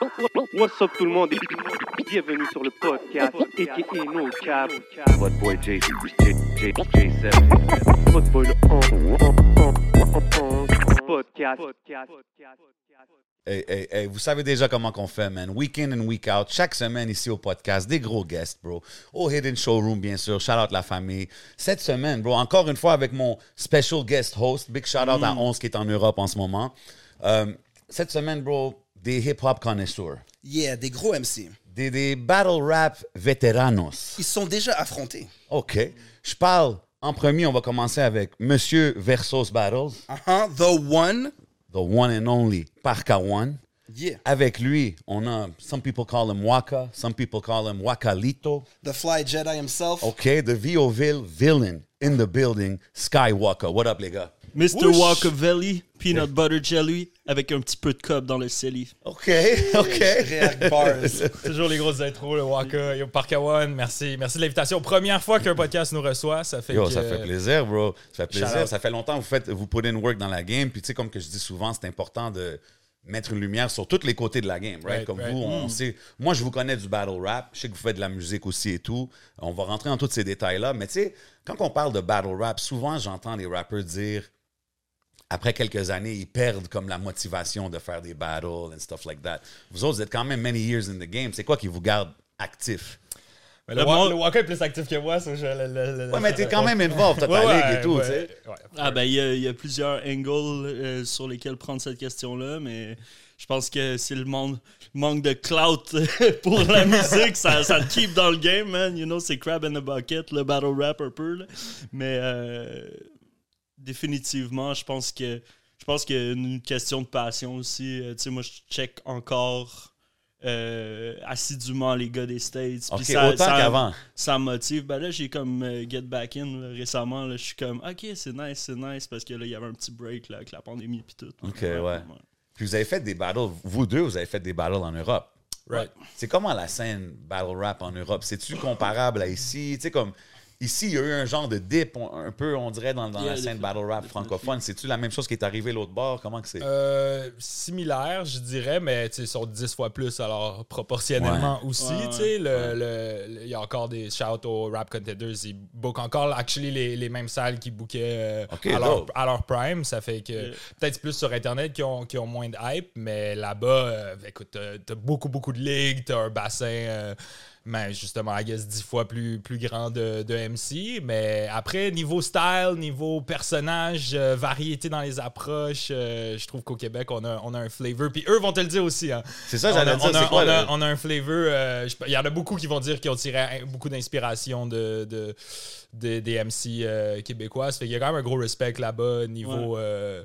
What's up tout le monde? Et bienvenue sur le podcast aka No Cap. What boy J J J J7. Votre boy le podcast. Hey, hey, hey, vous savez déjà comment qu'on fait, man. Week in and week out. Chaque semaine ici au podcast, des gros guests, bro. Au Hidden Showroom, bien sûr. Shout out la famille. Cette semaine, bro, encore une fois avec mon special guest host. Big shout out à 11 qui est en Europe en ce moment. Euh, cette semaine, bro, des hip-hop connoisseurs. Yeah, des gros MC. Des, des battle rap vétéranos. Ils sont déjà affrontés. OK. Je parle en premier, on va commencer avec Monsieur Versos Battles, Uh-huh. The one. the one and only Parka One. Yeah. Avec lui, on a, some people call him Waka, some people call him Wakalito. The Fly Jedi himself. Okay, the Vioville villain in the building, Skywalker. What up, les gars? Mr. Whoosh. Walkavelli, peanut butter jelly, avec un petit peu de cob dans le celly. OK, OK. React bars. Toujours les grosses intros, le Waka, yo, Parka One, merci. Merci de l'invitation. Première fois qu'un podcast nous reçoit, ça fait Yo, que... ça fait plaisir, bro. Ça fait plaisir. Ça fait longtemps que vous faites, vous put in work dans la game. Puis, tu sais, comme que je dis souvent, c'est important de mettre une lumière sur tous les côtés de la game, right? Right, comme right. vous, on sait. Moi, je vous connais du battle rap. Je sais que vous faites de la musique aussi et tout. On va rentrer dans tous ces détails-là. Mais, tu sais, quand on parle de battle rap, souvent, j'entends les rappeurs dire après quelques années, ils perdent comme la motivation de faire des battles and stuff like that. Vous autres, vous êtes quand même many years in the game. C'est quoi qui vous garde actif? Mais le, Le Wa- monde- le Waka est plus actif que moi, ça, je... le- le- le- Ouais, mais t'es quand même involved, t'as ta Ouais, ligue et tout, ouais, tu sais. ouais. Ah ben, il y, a- y a plusieurs angles euh, sur lesquels prendre cette question-là, mais je pense que c'est le monde, manque de clout pour la musique, ça, ça te keep dans le game, man. You know, c'est crab in the bucket, le battle rap un peu, là. Mais euh, définitivement, je pense que je pense qu'il y a une question de passion aussi. Euh, tu sais, moi, je check encore euh, assidûment les gars des States. puis OK, ça- autant ça- qu'avant. ça me motive. Ben là, j'ai comme euh, Get Back In là, récemment. Là, je suis comme, ok, c'est nice, c'est nice, parce que là, il y avait un petit break là, avec la pandémie et tout. Ok, ouais. Puis vous avez fait des battles, vous deux, vous avez fait des battles en Europe. Right. C'est comment la scène battle rap en Europe? C'est-tu comparable à ici? Tu sais, comme ici, il y a eu un genre de dip, on- un peu, on dirait, dans, dans Yeah, la scène battle rap francophone. C'est-tu la même chose qui est arrivée l'autre bord? Comment que c'est? Euh, similaire, je dirais, mais ils sont 10 fois plus, alors proportionnellement aussi. Ouais, tu sais, ouais, le- ouais. le- le- Il y a encore des shout aux rap contenders. Ils bookent encore actually, les, les mêmes salles qui bookaient euh, à, leur, dope. à leur prime. Ça fait que Yeah. peut-être plus sur Internet qui ont, qui ont moins de hype, mais là-bas, euh, écoute, t'as t'as beaucoup, beaucoup de ligues, t'as un bassin. euh, mais justement, I guess 10 fois plus, plus grand de, de MC. Mais après, niveau style, niveau personnage, euh, variété dans les approches, euh, je trouve qu'au Québec, on a, on a un flavor. Puis eux vont te le dire aussi. Hein. C'est ça, On j'allais a, dire. on a- quoi, on a- le- on a un flavor. euh, Il y en a beaucoup qui vont dire qu'ils ont tiré beaucoup d'inspiration de, de- de- des MC euh, québécois. Ça fait qu'il y a quand même un gros respect là-bas niveau. euh,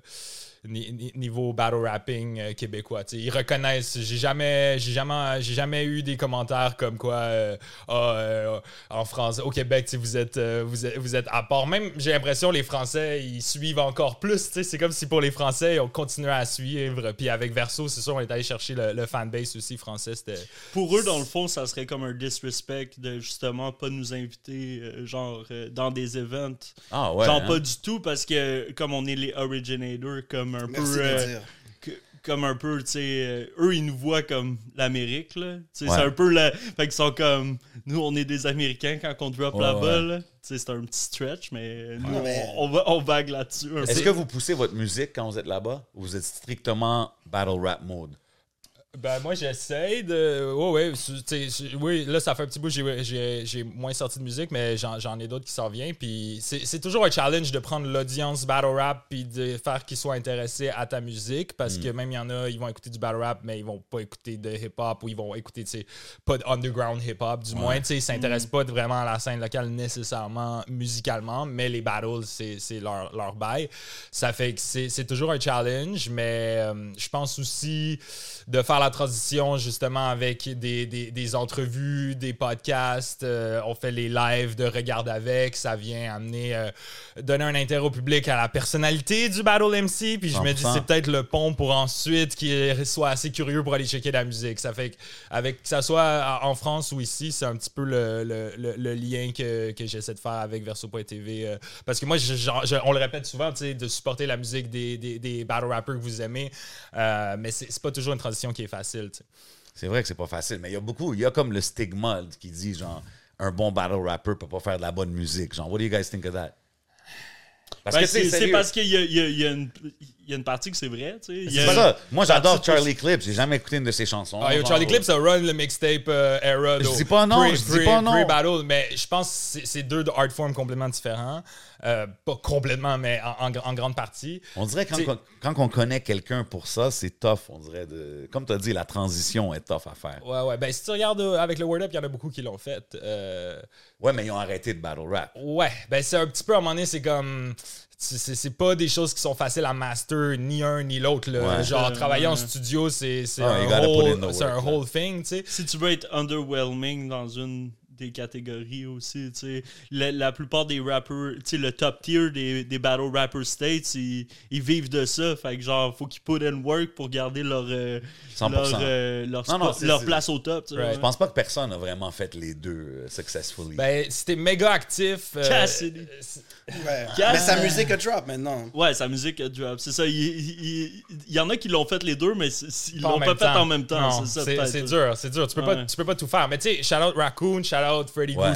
ni- ni- niveau battle rapping euh, québécois ils reconnaissent j'ai jamais j'ai jamais j'ai jamais eu des commentaires comme quoi euh, Ah, euh, en France au Québec vous êtes euh, vous êtes vous êtes à part même j'ai l'impression les Français ils suivent encore plus c'est comme si pour les Français on continuait à suivre puis avec Verso c'est sûr on est allé chercher le, le fanbase aussi français Pour eux, dans le fond, ça serait comme un disrespect de justement pas nous inviter, euh, genre, euh, dans des events. Ah ouais. genre, hein? pas du tout, parce que comme on est les originators, comme un Merci peu. euh, que- comme un peu, tu sais, euh, eux, ils nous voient comme l'Amérique, là. Tu sais, Ouais. c'est un peu la... Fait qu'ils sont comme... Nous, on est des Américains quand on drop Ouais, là-bas, ouais. là. Tu sais, c'est un petit stretch, mais nous, mais- on, on, va, on vague là-dessus. Est-ce que vous poussez votre musique quand vous êtes là-bas? Ou vous êtes strictement battle rap mode? Ben, moi, j'essaie de. Ouais, ouais. tu sais, je- Oui, là, ça fait un petit bout, j'ai- moins sorti de musique, mais j'en j'en ai d'autres qui s'en viennent. Puis c'est c'est toujours un challenge de prendre l'audience battle rap puis de faire qu'ils soient intéressés à ta musique. Parce que même il y en a, ils vont écouter du battle rap, mais ils vont pas écouter de hip-hop ou ils vont écouter, tu sais, pas de underground hip-hop, du moins. Tu sais, ils s'intéressent pas vraiment à la scène locale nécessairement musicalement, mais les battles, c'est c'est leur, leur bail. Ça fait que c'est c'est toujours un challenge, mais euh, je pense aussi de faire la transition justement avec des, des, des entrevues, des podcasts. euh, on fait les lives de Regarde avec. Ça vient amener, euh, donner un intérêt au public à la personnalité du Battle MC. Puis je me dis, 100%. c'est peut-être le pont pour ensuite qu'il soit assez curieux pour aller checker la musique. Ça fait que, avec, que ça soit en France ou ici, c'est un petit peu le, le, le- le lien que, que j'essaie de faire avec Verso.tv. euh, parce que moi, je- je- on le répète souvent, de supporter la musique des, des, des battle rappers que vous aimez. Euh, mais c'est c'est pas toujours une transition qui est facile. Tu sais. C'est vrai que c'est pas facile, mais il y a beaucoup, il y a comme le stigma qui dit genre un bon battle rapper peut pas faire de la bonne musique. Genre, what do you guys think of that? Parce Ben, que c'est parce qu'il y y a- il y a une, il y a une partie que c'est vrai, tu sais. Il y c'est a- pas ça. Moi, j'adore Charlie Clips. J'ai jamais écouté une de ses chansons. Ah, yo, Charlie Clips a run le mixtape euh, era. Je dis pas non, pre- je dis pas non. Pre-battle, mais je pense que c'est- c'est deux art forms complètement différents. Euh, pas complètement, mais en, en- en grande partie. On dirait quand, quand, quand on connaît quelqu'un pour ça, c'est tough. On dirait de. Comme tu as dit, la transition est tough à faire. Ouais, ouais. Ben, si tu regardes euh, avec le Word Up, il y en a beaucoup qui l'ont fait. Euh, Ouais, mais ils ont arrêté de battle rap. Ouais, ben c'est un petit peu à un moment donné, c'est comme. C'est pas des choses qui sont faciles à master, ni un ni l'autre. Ouais. Genre, travailler en studio, c'est c'est you un, whole, un work, là. whole thing, tu sais. Si tu veux être underwhelming dans une des catégories aussi, tu sais, la, la plupart des rappers, tu sais, le top tier des, des battle rappers states, ils, ils vivent de ça. Fait que genre, faut qu'ils put in work pour garder leur, euh, 100%. leur, euh, leur, Non, non, place au top. tu sais, Right. ouais. Je pense pas que personne a vraiment fait les deux euh, successfully. Ben, si t'es méga actif. euh, Cassidy. Ouais. Mais sa musique a drop maintenant. Ouais, sa musique a drop. C'est ça. Il, il- il- il y en a qui l'ont fait les deux, mais ils l'ont pas fait en même temps. C'est dur, c'est dur. Tu peux, pas, tu peux pas tout faire. Mais tu sais, shout out Raccoon, shout out Freddy Ouais.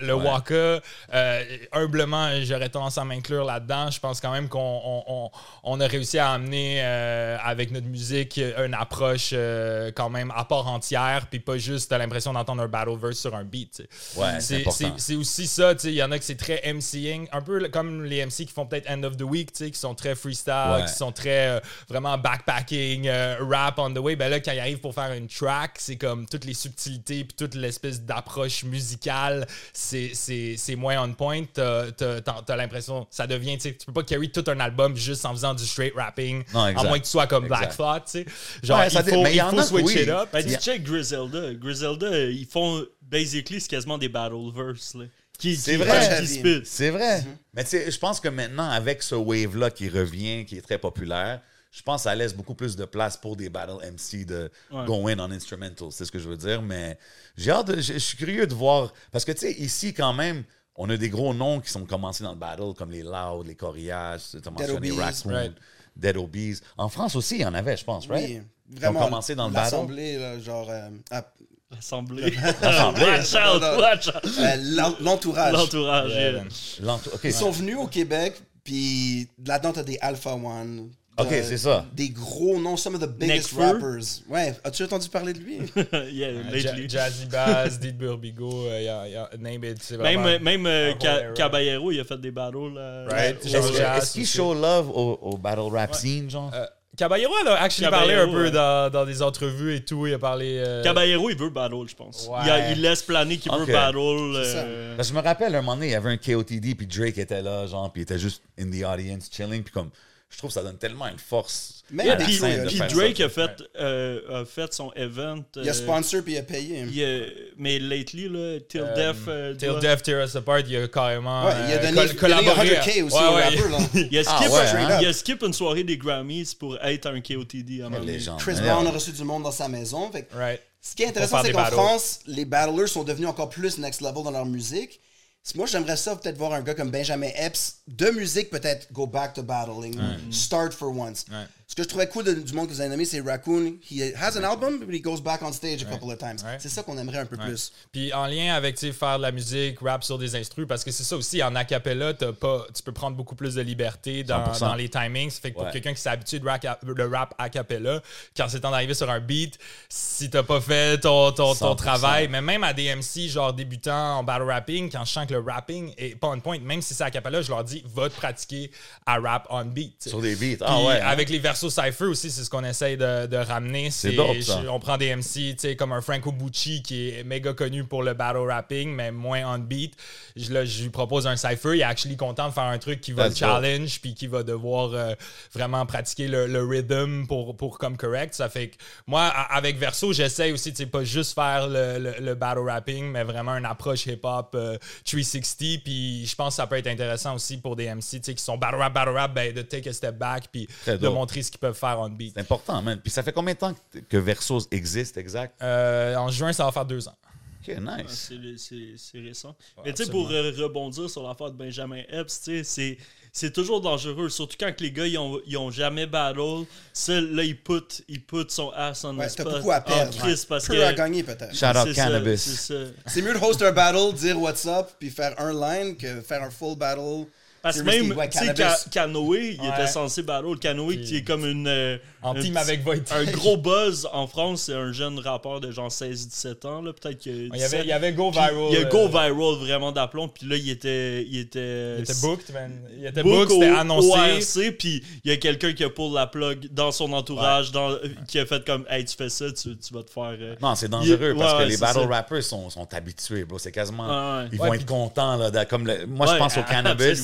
Le Ouais. Waka. Euh, humblement, j'aurais tendance à m'inclure là-dedans. Je pense quand même qu'on on, on- on a réussi à amener euh, avec notre musique une approche euh, quand même à part entière, puis pas juste t'as l'impression d'entendre un battle verse sur un beat. Ouais, c'est aussi ça, il y en a que c'est très MCing, un peu comme les MC qui font peut-être End of the Week, qui sont très freestyle, qui sont très vraiment backpacking, rap on the way. Ben là, quand ils arrivent pour faire une track, c'est comme toutes les subtilités puis toute l'espèce d'approche musicale, c'est- c'est c'est moins on point. T'as t'as- t'as- t'as l'impression, ça devient, tu sais, tu peux pas carry tout un album juste en faisant du straight rapping, Non, à moins que tu sois comme Black. Thought, tu sais. Genre, Ouais, ça il faut, mais il y il en faut switch oui. it up. Ben, tu tu sais. check Griselda. Griselda, ils font basically c'est quasiment des battle verse. Là, C'est vrai. C'est vrai. Mais tu sais, je pense que maintenant, avec ce wave-là qui revient, qui est très populaire, je pense que ça laisse beaucoup plus de place pour des battle MC de Ouais. go in on instrumental. C'est ce que je veux dire. Mais j'ai hâte, de- je je suis curieux de voir. Parce que tu sais, ici, quand même, on a des gros noms qui sont commencés dans le battle, comme les Loud, les Coriages, tu as mentionné Obies, Raccoon, right. Dead Obies. En France aussi, il y en avait, je pense, right? Oui, Ils ont vraiment. commencé dans le battle. L'Assemblée, là, genre. euh, à- L'assemblée. L'Assemblée. watch out, Non, non. watch out. euh, l'en- L'entourage. L'entourage. Ils sont venus au Québec, puis là-dedans, t'as des Alpha One. OK, c'est ça. Des gros noms, some of the biggest Nekfeu. rappers. Ouais, as-tu entendu parler de lui? yeah, Ja- lately. Jazzy Bass, Did Burbigo, euh, y a- y a- name it, c'est Même, vraiment- même euh, Ca-. Caballero, il a fait des battles. là. Right. Est-ce ouais. Jazz est-ce qu'il aussi. show love au, au battle rap scene, genre? Euh, Caballero elle a actually parlé un peu ouais. dans, dans des entrevues et tout. Il a parlé. euh, Caballero, il veut battle, je pense. Ouais. Il, a- il laisse planer qu'il Ok. veut battle. Euh, Parce que je me rappelle, un moment donné, il y avait un KOTD, puis Drake était là, genre, puis il était juste in the audience, chilling, puis comme, je trouve que ça donne tellement une force. Même Yeah, puis, puis Drake a fait, euh, a fait son event. Il a euh, sponsor, puis il a payé. il a- mais lately, là, Till euh, Death. euh, Till doit- Death Tear Us Apart, il a carrément. Ouais, il a euh, donné, il a donné collaboré. 100K aussi Ouais, au ouais. rappeur, là. Il a Ah skip, ouais, hein? il a skip une soirée des Grammys pour être un KOTD à légende. Chris Yeah. Brown a reçu du monde dans sa maison. Fait que Right. Ce qui est intéressant, c'est qu'en. France, les battlers sont devenus encore plus next level dans leur musique. Moi, j'aimerais ça peut-être voir un gars comme Benjamin Epps de musique, peut-être go back to battling, start for once. Ouais. Ce que je trouvais cool de- du monde que vous avez nommé, c'est Raccoon. He has an album, but he goes back on stage a couple of times. Ouais. C'est ça qu'on aimerait un peu plus. Puis en lien avec tu sais, faire de la musique, rap sur des instrus, parce que c'est ça aussi, en acapella, t'as pas, tu peux prendre beaucoup plus de liberté dans, 100%. dans les timings. Fait que pour Ouais. quelqu'un qui s'est habitué de rap, de rap a cappella, quand c'est temps d'arriver sur un beat, si t'as pas fait ton, ton, ton 100%. travail, mais même à des MC genre débutants en battle rapping, quand je sens que le rapping est pas on point, même si c'est a cappella, je leur dis va te pratiquer à rap on beat. Sur des beats. Ah ouais. hein? avec les versos cypher aussi, c'est ce qu'on essaye de, de ramener. C'est On prend des MC, tu sais, comme un Franco Bucci qui est méga connu pour le battle rapping, mais moins on beat. Je, là, je lui propose un cypher. Il est actually content de faire un truc qui va le That's challenge, puis qui va devoir euh, vraiment pratiquer le, le rhythm pour, pour comme correct. Ça fait que moi, avec Verso, j'essaie aussi, tu sais, pas juste faire le, le- le battle rapping, mais vraiment une approche hip-hop euh, 360. Puis je pense que ça peut être intéressant aussi pour des MC, tu sais, qui sont battle rap, battle rap, ben, de take a step back, puis de dope. montrer ce qu'ils peuvent faire on beat. C'est important, man. Puis ça fait combien de temps que, que Versos existe, exact? Euh, en juin, ça va faire deux ans. Ok, nice. C'est- C'est récent. Mais tu sais, pour euh, rebondir sur l'affaire de Benjamin Epps, tu sais, c'est- c'est toujours dangereux. Surtout quand les gars, ils ont, ils ont jamais battle. Là, il put, il put son ass on Ouais, the t'as spot. beaucoup à perdre. En crise, parce Peu que... à gagner, peut-être. Shout out Cannabis. C'est mieux de host un battle, dire what's up, puis faire un line que faire un full battle. Parce que même, tu sais, Cannabis. Ka- Canoë, il Ouais. était censé battle. Canoë, qui est comme une... euh, En un team avec Voitek. Un gros buzz en France, c'est un jeune rappeur de genre 16-17 ans, là, peut-être que... Il y avait, il y avait Go Puis Viral. Il y a euh, Go Viral vraiment d'aplomb, puis là, il était... Il était, Il était booked, man. Il était book booked, c'était annoncé. puis il y a quelqu'un qui a pull la plug dans son entourage, dans, euh, qui a fait comme « Hey, tu fais ça, tu, tu vas te faire... euh, Non, c'est dangereux Il- parce ouais, que les battle ça. rappers sont, sont habitués, bro. C'est quasiment. Ouais, ouais. Ils Ouais, vont puis- être contents, là. de- comme le- moi, je pense au cannabis.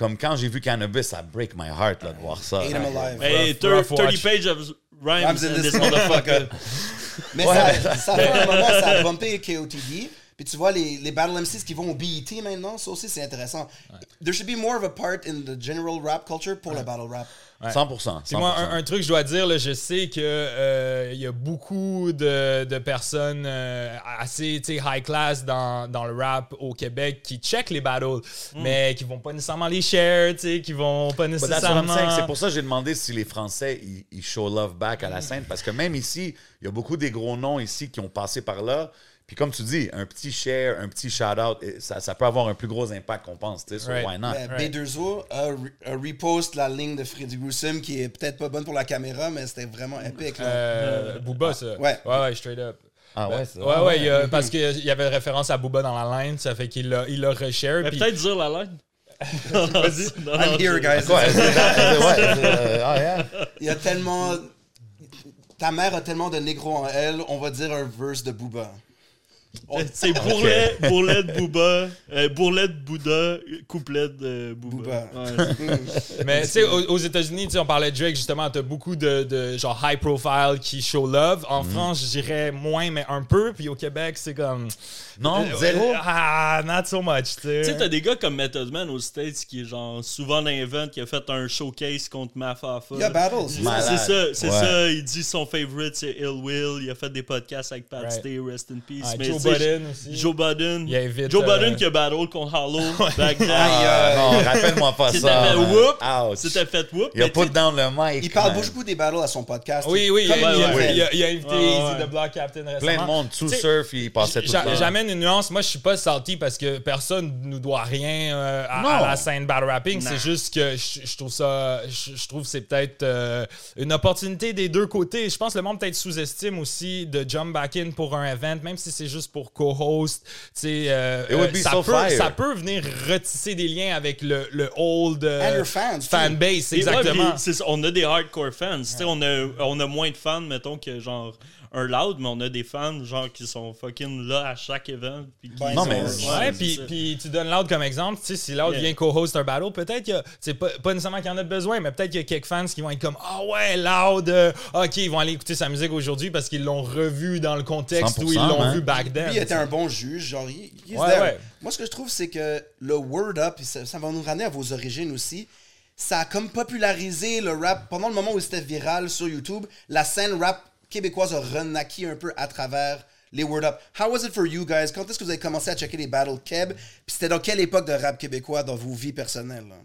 Comme quand j'ai vu cannabis, ça break my heart, là, de voir ça. Hate him alive. Hey, Rough- thir- rough 30 watch. pages of rhymes, Rhymes in this motherfucker. Mais ça, ça fait un moment, ça a bumpé KOTD. Puis tu vois, les, les Battle MCs qui vont au BET maintenant, ça aussi c'est intéressant. There should be more of a part in the general rap culture pour le battle rap. 100%. Puis moi, 100%. un, un truc, je dois dire, là, je sais que euh, il y a beaucoup de, de personnes euh, assez high class dans, dans le rap au Québec qui check les battles, mais qui vont pas nécessairement les share, tu sais, qui vont pas nécessairement. C'est pour ça que j'ai demandé si les Français ils, ils show love back à la scène parce que même ici, il y a beaucoup des gros noms ici qui ont passé par là. Puis comme tu dis, un petit share, un petit shout-out, ça, ça peut avoir un plus gros impact qu'on pense. tu sais, So Right. why not? Euh, Right. B2O a, re- a repost la ligne de Freddy Gruesome qui est peut-être pas bonne pour la caméra, mais c'était vraiment épique. là. Euh, Booba, ça. Ouais. Ouais, ouais, straight up. Ah Ben, ouais, c'est ouais, ouais, il y a- parce qu'il y avait référence à Booba dans la line, ça fait qu'il l'a il l'a reshare. Puis- Peut-être dire la line. Vas-y. I'm here, guys. Ouais, ouais, euh, ah, yeah. Il y a tellement. Ta mère a tellement de négro en elle, on va dire un verse de Booba. C'est bourrelet, bourrelet de Booba, euh, bourrelet de Bouddha, couplet de Booba. Booba. Ouais. Mais tu sais, aux, aux États-Unis, on parlait de Drake justement, t'as beaucoup de, de genre high profile qui show love. En France, je dirais moins, mais un peu. Puis au Québec, c'est comme. Non, Euh, zéro. euh, Ah, not so much, tu sais. Tu sais, t'as des gars comme Method Man aux States qui est genre souvent dans event qui a fait un showcase contre Mafafa. Il y a battles. C'est ça, c'est Ouais. ça. Il dit son favorite, c'est Ill Will. Il a fait des podcasts avec Pat Right. Stay, Rest in Peace. Ah, Mais Joe aussi. Joe Budden. Il invite, Joe euh, qui a battle contre back then. Ah, non, rappelle-moi pas C'était ça. fait man. whoop. C'était fait whoop. Il a put down le mic. Il parle beaucoup des battles à son podcast. Oui, oui, il, a- il il a- fait. il a, il a invité Easy the Block Captain récemment. Plein de monde, sais, surf, il passait tout. J'amène une nuance. Moi, je suis pas salty parce que personne nous doit rien euh, à, la scène battle rapping. C'est juste que je, trouve ça. Je, je trouve que c'est peut-être euh, une opportunité des deux côtés. Je pense que le monde peut-être sous-estime aussi de jump back in pour un event, même si c'est juste pour co-host. Euh, It would euh, be ça, so peut, ça peut venir retisser des liens avec le, le old euh, And your fans, fanbase. Ouais, Exactement. on a des hardcore fans. Tu sais, On, a, on a moins de fans, mettons, que genre un loud, mais on a des fans genre qui sont fucking là à chaque event. puis qui Ben, Non, mais- Ouais, puis, puis tu donnes Loud comme exemple. Tu sais, si Loud Yeah. vient co-host un battle, peut-être qu'il y a. C'est pas, pas nécessairement qu'il y en a besoin, mais peut-être qu'il y a quelques fans qui vont être comme Ah ouais, Loud, euh, ok, ils vont aller écouter sa musique aujourd'hui parce qu'ils l'ont revu dans le contexte où ils 100%, l'ont man. vu back then. Lui, il était un bon juge. Genre, il, Ouais, ouais. Moi, ce que je trouve, c'est que le word up, puis ça, ça va nous ramener à vos origines aussi. Ça a comme popularisé le rap. Pendant le moment où c'était viral sur YouTube, la scène rap québécoise a renaquis un peu à travers les word up. How was it for you guys? Quand est-ce que vous avez commencé à checker les battles Keb? Puis c'était dans quelle époque de rap québécois dans vos vies personnelles? là?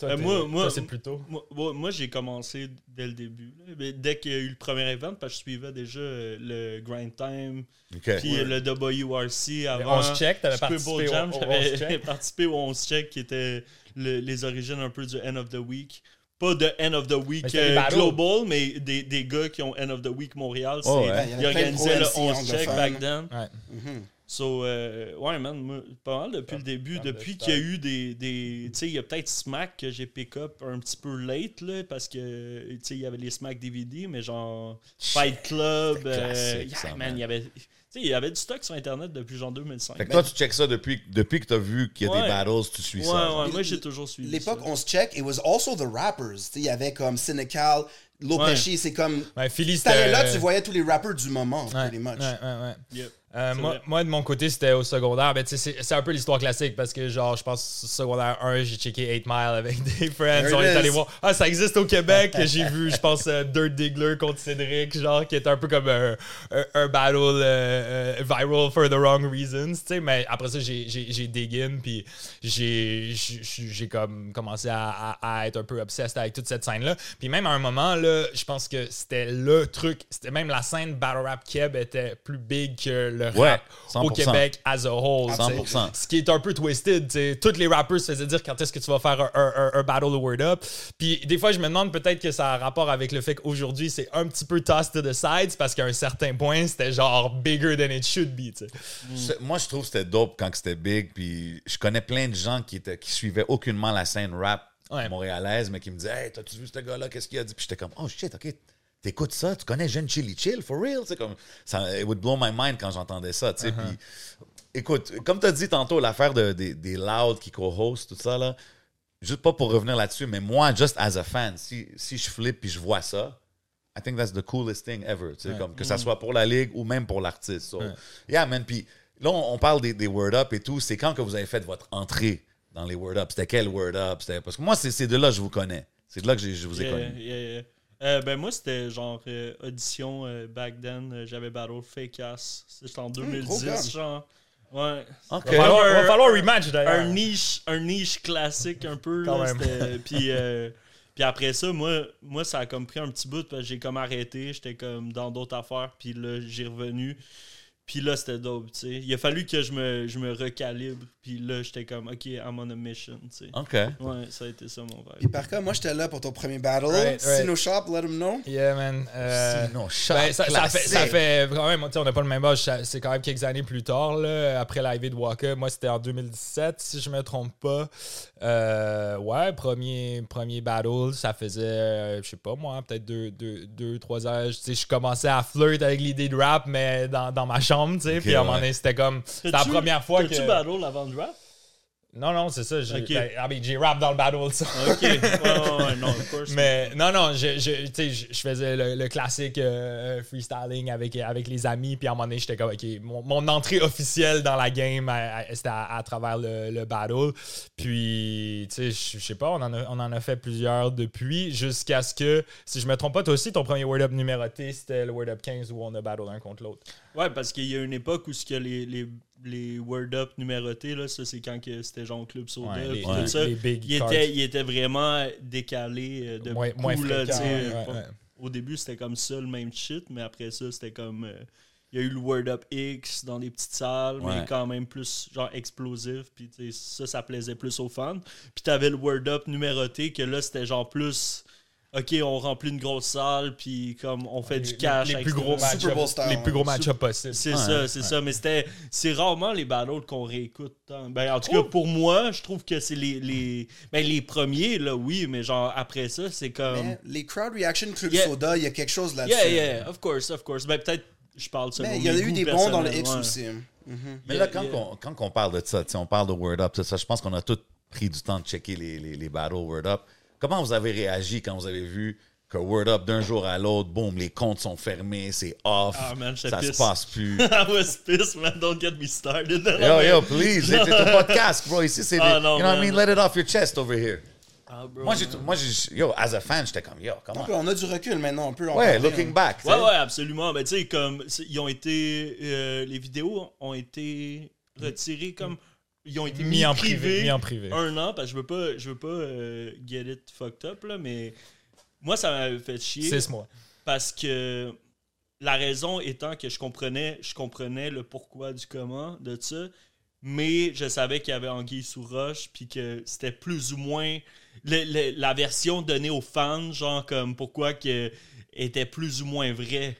Toi, Euh, moi- moi- c'est plus tôt. Moi, moi- moi, j'ai commencé dès le début. là. Mais Dès qu'il y a eu le premier event, parce que je suivais déjà euh, le Grind Time, Ok. puis le WRC Le avant. 11 check, t'avais participé au- Jam, au 11 check. participé au 11 check qui était le- les origines un peu du End of the Week. Pas de End of the Week Mais euh, global, mais des, des gars qui ont End of the Week Montréal. Oh, c'est- ouais. Il y en a Ils organisaient le pro-MC 11 check back then. Ouais. So, euh, ouais, man, moi, pas mal depuis le début. Depuis qu'il y a eu des. des tu sais, il y a peut-être Smack que j'ai pick up un petit peu late, là, parce que, tu sais, il y avait les Smack DVD, mais genre Fight Club. Euh, classique, yeah, ça, man. il y avait. Sais, il y avait du stock sur Internet depuis genre 2005. Fait que toi, tu checkes ça depuis, depuis que t'as vu qu'il y a des battles, tu suis ouais, ça. ouais, moi j'ai toujours suivi. L'époque, on se check, it was also the rappers. Tu sais, Il y avait comme Cynical, Lopechi, c'est comme. Ouais, Philly, Cette année-là, c'était- tu voyais tous les rappers du moment, Ouais, pretty much. ouais, ouais, ouais. Yep. Euh, moi, de mon côté, c'était au secondaire. Ben, c'est c'est un peu l'histoire classique parce que, genre, je pense, secondaire 1, j'ai checké 8 Mile avec des friends. There On est allé voir. Ah, ça existe au Québec. J'ai vu, je pense, euh, Dirt Diggler contre Cédric, genre, qui est un peu comme un, un- un battle euh, euh, viral for the wrong reasons, tu sais. Mais après ça, j'ai- j'ai j'ai dig in, puis j'ai j'ai- j'ai comme commencé à, à- à être un peu obsessed avec toute cette scène-là. Puis même à un moment, là, je pense que c'était le truc. C'était même la scène battle rap Keb était plus big que le Ouais, rap au 100%. Québec as a whole. tu sais. 100%. Ce qui est un peu twisted. tu sais. Tous les rappers se faisaient dire quand est-ce que tu vas faire un, un- un- un battle de word up. Puis des fois, je me demande peut-être que ça a rapport avec le fait qu'aujourd'hui, c'est un petit peu tossed to the sides parce qu'à un certain point, c'était genre bigger than it should be. C'est- Moi, je trouve que c'était dope quand c'était big. Puis je connais plein de gens qui, étaient, qui suivaient aucunement la scène rap Ouais. montréalaise, mais qui me disaient Hey, t'as-tu vu ce gars-là? Qu'est-ce qu'il a dit? Puis j'étais comme Oh shit, ok. T'écoutes ça, tu connais Jeune Chili Chill, for real? C'est comme, ça, it would blow my mind quand j'entendais ça, tu sais. Puis, écoute, comme tu as dit tantôt, l'affaire de, des, des loud qui co-host, tout ça, là, juste pas pour revenir là-dessus, mais moi, just as a fan, si, si je flippe puis je vois ça, I think that's the coolest thing ever. tu sais, Comme, que ça soit pour la ligue ou même pour l'artiste. So, Yeah, man. Puis là, on, parle des, des Word Up et tout. C'est quand que vous avez fait votre entrée dans les Word Up? C'était quel Word Up? C'était- Parce que moi, c'est de là que je vous connais. C'est de là que j'ai- je vous ai Yeah, connu. yeah, yeah. Euh, ben moi c'était genre euh, audition euh, back then euh, j'avais battle fake ass c'était en gros 2010 gars. genre ouais OK. Va falloir, Un- va falloir rematch d'ailleurs. un niche un niche classique un peu Quand là, même. c'était- puis euh, puis après ça moi moi ça a comme pris un petit bout parce que j'ai comme arrêté j'étais comme dans d'autres affaires puis là j'ai revenu puis là c'était dope tu sais il a fallu que je me je me recalibre puis là j'étais comme ok I'm on a mission tu sais OK. ouais ça a été ça mon Puis vibe par contre, moi, j'étais là pour ton premier battle. Right, right. Sino Shop, let them know. Yeah, man. Euh, Sinon, ben, shot ça, ça fait, ça fait quand même, tu sais, on n'a pas le même âge, c'est quand même quelques années plus tard, là, après l'arrivée de Waka. Moi, c'était en 2017, si je me trompe pas. Euh, ouais, premier, premier battle, ça faisait, euh, je sais pas moi, peut-être deux, deux, deux, trois ans. Tu sais, je commençais à flirt avec l'idée de rap, mais dans, dans ma chambre, tu sais. puis à un moment donné, c'était comme, c'était la première fois que. t'as-tu battle avant de rap? Non, non, c'est ça. J'ai Ok. ben, j'ai rap dans le battle, ça. Ok, ouais, ouais, ouais, non, of course. Mais non, non, je, je, je, faisais le, le classique euh, freestyling avec, avec les amis, puis à un moment donné, j'étais comme, OK, mon, mon entrée officielle dans la game, c'était à, à travers le, le battle. Puis, tu sais, je je sais pas, on en, a, on en a fait plusieurs depuis, jusqu'à ce que, si je me trompe pas, toi aussi, ton premier Word Up numéroté, c'était le Word Up 15 où on a battle un contre l'autre. Ouais, parce qu'il y a une époque où ce que les, les, les Word Up numérotés, là, ça c'est quand que c'était genre Club Soda, Ouais, les- puis ouais. tout ça. les big il, était, il était vraiment décalé euh, de moins là, ouais, pas-. Au début, c'était comme ça, le même shit, mais après ça, c'était comme... euh, il y a eu le Word Up X dans les petites salles, Ouais. mais quand même plus genre explosif. Puis ça, ça plaisait plus aux fans. Puis t'avais le Word Up numéroté, que là, c'était genre plus... OK, on remplit une grosse salle, puis comme on fait du cash. les plus ça. gros Super Bowl match les plus gros ouais. match possibles. C'est Ouais, ça, c'est ça. Mais c'était, c'est rarement les battles qu'on réécoute. tant. Ben, en tout cas, pour moi, je trouve que c'est les, les, ben, les premiers, là, oui, mais genre après ça, c'est comme. Mais les crowd reaction Club Yeah. Soda, il y a quelque chose là-dessus. Yeah, yeah, of course, of course. Ben, peut-être, je parle selon Mais il y en a eu des bons dans le X ouais. aussi. Mhm. Mais Yeah, là, quand, yeah. On, quand on parle de ça, on parle de Word Up, ça, je pense qu'on a tous pris du temps de checker les, les, les battles Word Up. Comment vous avez réagi quand vous avez vu que Word Up, d'un jour à l'autre, boum, les comptes sont fermés, c'est off, Ah, man, ça se pisse. passe plus? I was pissed, man. Don't get me started. Yo, yo, please, c'est un podcast, bro. Ici, c'est. Ah, you know what I man. mean? Let it off your chest over here. Ah, bro, Moi, man. yo, as a fan, j'étais comme, yo, comment? Donc, on a du recul maintenant, on peut en Ouais, parler, looking hein. back. Ouais, sais. ouais, absolument. Ben, tu sais, comme, ils ont été. euh, les vidéos ont été retirées comme. Ils ont été mis, Mis en privé, mis en privé. un an, parce que je veux pas, je veux pas euh, get it fucked up, là, mais moi, ça m'avait fait chier. Six mois. Parce que la raison étant que je comprenais, je comprenais le pourquoi du comment de ça, mais je savais qu'il y avait Anguille sous roche, puis que c'était plus ou moins le- le- la version donnée aux fans, genre comme pourquoi que était plus ou moins vrai.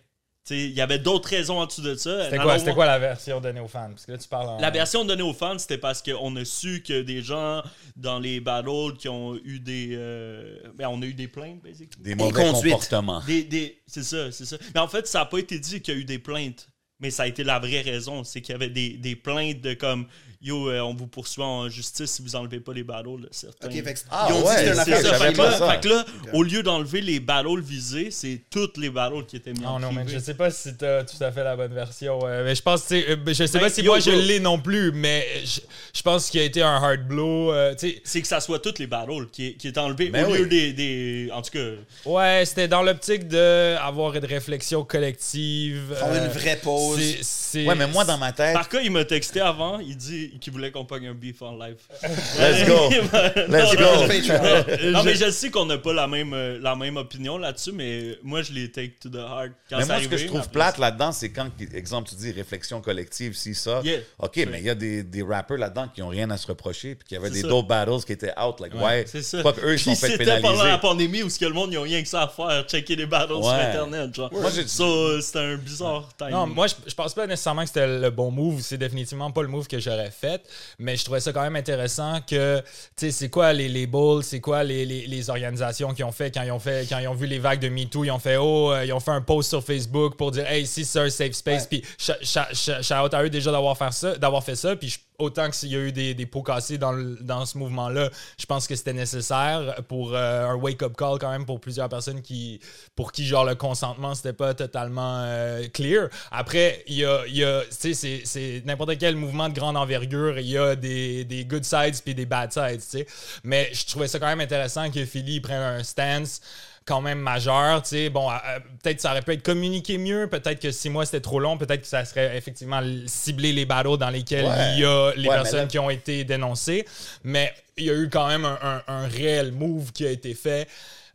Il y avait d'autres raisons en dessous de ça. C'était quoi, quoi la version donnée aux fans? Parce que là, tu parles en... la version donnée aux fans, c'était parce qu'on a su que des gens dans les battles qui ont eu des. euh, ben, on a eu des plaintes, basically. Des mauvais comportements. Des, des, c'est ça, c'est ça. Mais en fait, ça n'a pas été dit qu'il y a eu des plaintes. Mais ça a été la vraie raison. C'est qu'il y avait des, des plaintes de comme Yo, euh, on vous poursuit en justice si vous enlevez pas les battles. certains. Ok, fait que Ah, ils ont ouais, dit que c'était ça, fait que, pas là, ça. fait que là, au lieu d'enlever les battles visés, c'est toutes les battles qui étaient mis en Non, je sais pas si t'as tout à fait la bonne version. euh, mais je pense, tu sais, euh, je sais Ben, pas si yo, moi je l'ai non plus, mais je, je pense qu'il a été un hard blow. euh, tu C'est que ça soit toutes les battles qui, qui est enlevé Ben au lieu des, des. En tout cas, ouais, c'était dans l'optique de avoir une réflexion collective. Prendre euh, une vraie pause. C'est- c'est- Ouais, mais moi, dans ma tête, par cas, il m'a texté avant, il dit qu'il voulait qu'on pogne un beef en live. let's go. Let's Non, go. Non, mais je sais qu'on n'a pas la même, euh, la même opinion là-dessus, mais moi, je l'ai take to the heart quand Mais c'est moi, ce que je trouve plate là-dedans, c'est quand, exemple, tu dis réflexion collective, si ça. Yeah. OK, mais il y a des, des rappers là-dedans qui ont rien à se reprocher, puis qui avaient C'est des dope battles qui étaient out. Like, ouais. C'est ça. Quoi qu'eux, ils sont fait c'était pendant la pénaliser. pandémie où ce que le monde, ils ont rien que ça à faire, checker des battles sur Ouais. Internet, genre. Moi, j'ai- So, c'était un bizarre timing. Non, moi, je, je pense pas nécessairement que c'était le bon move. C'est définitivement pas le move que j'aurais fait. Mais je trouvais ça quand même intéressant que, tu sais, c'est quoi les labels, c'est quoi les, les, les organisations qui ont fait quand ils ont fait, quand ils ont vu les vagues de MeToo, ils ont fait, oh, euh, ils ont fait un post sur Facebook pour dire, hey, ici, c'est un safe space. Puis, sh- sh- sh- shout out à eux déjà d'avoir fait ça, d'avoir fait ça. Puis, je- autant qu'il y a eu des, des pots cassés dans, dans ce mouvement-là, je pense que c'était nécessaire pour euh, un wake-up call quand même pour plusieurs personnes qui, pour qui, genre, le consentement, c'était pas totalement euh, clear. Après, il y a, y a c'est- n'importe quel mouvement de grande envergure, il y a des, des good sides puis des bad sides, tu sais. Mais je trouvais ça quand même intéressant que Philly prenne un stance quand même majeur, tu sais, bon, peut-être ça aurait pu être communiqué mieux, peut-être que six mois c'était trop long, peut-être que ça serait effectivement cibler les battles dans lesquels Ouais. il y a les Ouais, personnes là- qui ont été dénoncées, mais il y a eu quand même un, un- un réel move qui a été fait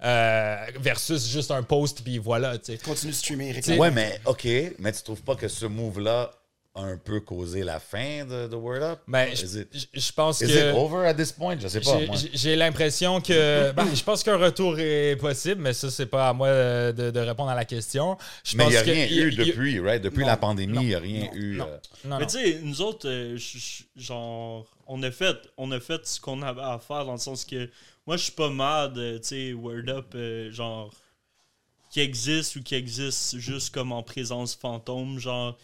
euh, versus juste un post puis voilà, tu sais. Continue de streamer. Ouais, mais OK, mais tu trouves pas que ce move-là un peu causé la fin de, de Word Up? Ben, Is je- it, je pense is que it over at this point? Je sais pas, J'ai- moi. j'ai- J'ai l'impression que. ben, je pense qu'un retour est possible, mais ça, c'est pas à moi euh, de, de répondre à la question. Je Mais il n'y a rien eu y depuis, right? Depuis Non, la pandémie, il n'y a rien non, eu. non. euh, Non, Mais tu sais, nous autres, euh, genre, on a fait, on a fait ce qu'on avait à faire dans le sens que moi, je suis pas mad, euh, tu sais, Word Up, euh, genre, qui existe ou qui existe juste comme en présence fantôme, genre.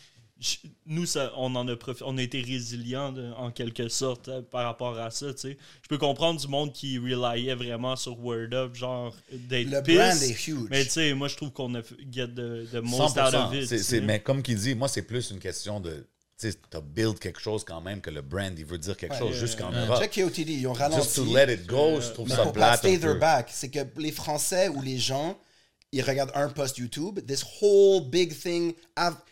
Nous, ça, on en a profi- on a été résilients de- en quelque sorte euh, par rapport à ça, tu sais. Je peux comprendre du monde qui reliait vraiment sur Word Up, genre d'être Le pisse, brand est huge. Mais tu sais, moi je trouve qu'on a get the, the most out 100%. of it. C'est- mais comme qu'il dit, moi, c'est plus une question de. Tu t'as build quelque chose quand même, que le brand, il veut dire quelque chose yeah, jusqu'en yeah. Europe. Check KOTD, ils ont Just ralenti. to let it go, je trouve Mais ça pour pas plate stay their back, c'est que les Français ou les gens, ils regardent un post YouTube, this whole big thing,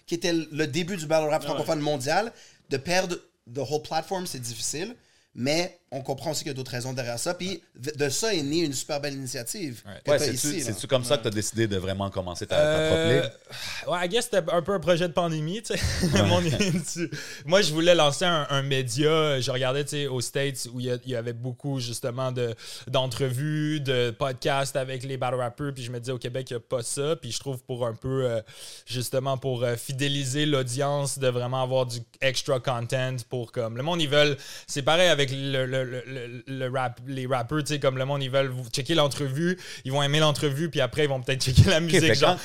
qui était le début du battle rap francophone mondial, de perdre the whole platform, c'est difficile, mais on comprend aussi qu'il y a d'autres raisons derrière ça. Puis de ça est née une super belle initiative Ouais, c'est-tu comme ça que tu as décidé de vraiment commencer ta, ta Euh, propre ligue? ouais, I guess c'était un peu un projet de pandémie. Moi, je voulais lancer un, un média. Je regardais, tu sais, aux States où il y, avait beaucoup, justement, de, d'entrevues, de podcasts avec les battle rappers. Puis je me disais, au Québec, il n'y a pas ça. Puis je trouve pour un peu, euh, justement, pour euh, fidéliser l'audience, de vraiment avoir du extra content pour comme. Le monde, ils veulent. C'est pareil avec le, le, le, le- le rap, les rappers, tu sais, comme le monde, ils veulent checker l'entrevue, ils vont aimer l'entrevue, puis après, ils vont peut-être checker la musique. fait genre.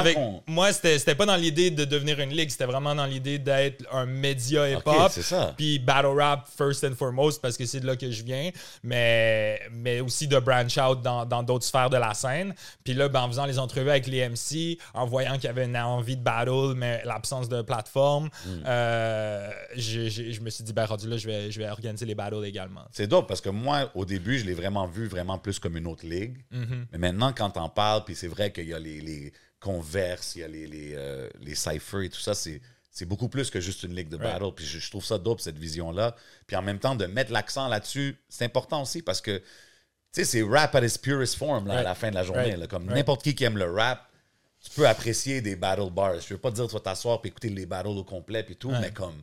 quand- on- Moi, c'était pas dans l'idée de devenir une ligue, c'était vraiment dans l'idée d'être un média hip-hop. Puis battle rap first and foremost, parce que c'est de là que je viens, mais, mais aussi de branch out dans dans d'autres sphères de la scène. Puis là, ben, en faisant les entrevues avec les MC, en voyant qu'il y avait une envie de battle, mais l'absence de plateforme, euh, j'ai- je me suis dit, ben, rendu là, je vais, je vais organiser les battles également. C'est dope parce que moi, au début, je l'ai vraiment vu vraiment plus comme une autre ligue. Mm-hmm. Mais maintenant, quand t'en parles, puis c'est vrai qu'il y a les, les converses, il y a les, les, euh, les cyphers et tout ça, c'est. C'est beaucoup plus que juste une ligue de battle. Puis je, je trouve ça dope, cette vision-là. Puis en même temps, de mettre l'accent là-dessus, c'est important aussi parce que, tu sais, c'est rap at its purest form là, à la fin de la journée. Right. là. Comme n'importe qui qui aime le rap, tu peux apprécier des battle bars. Je veux pas te dire tu vas t'asseoir et écouter les battles au complet puis tout, mais comme.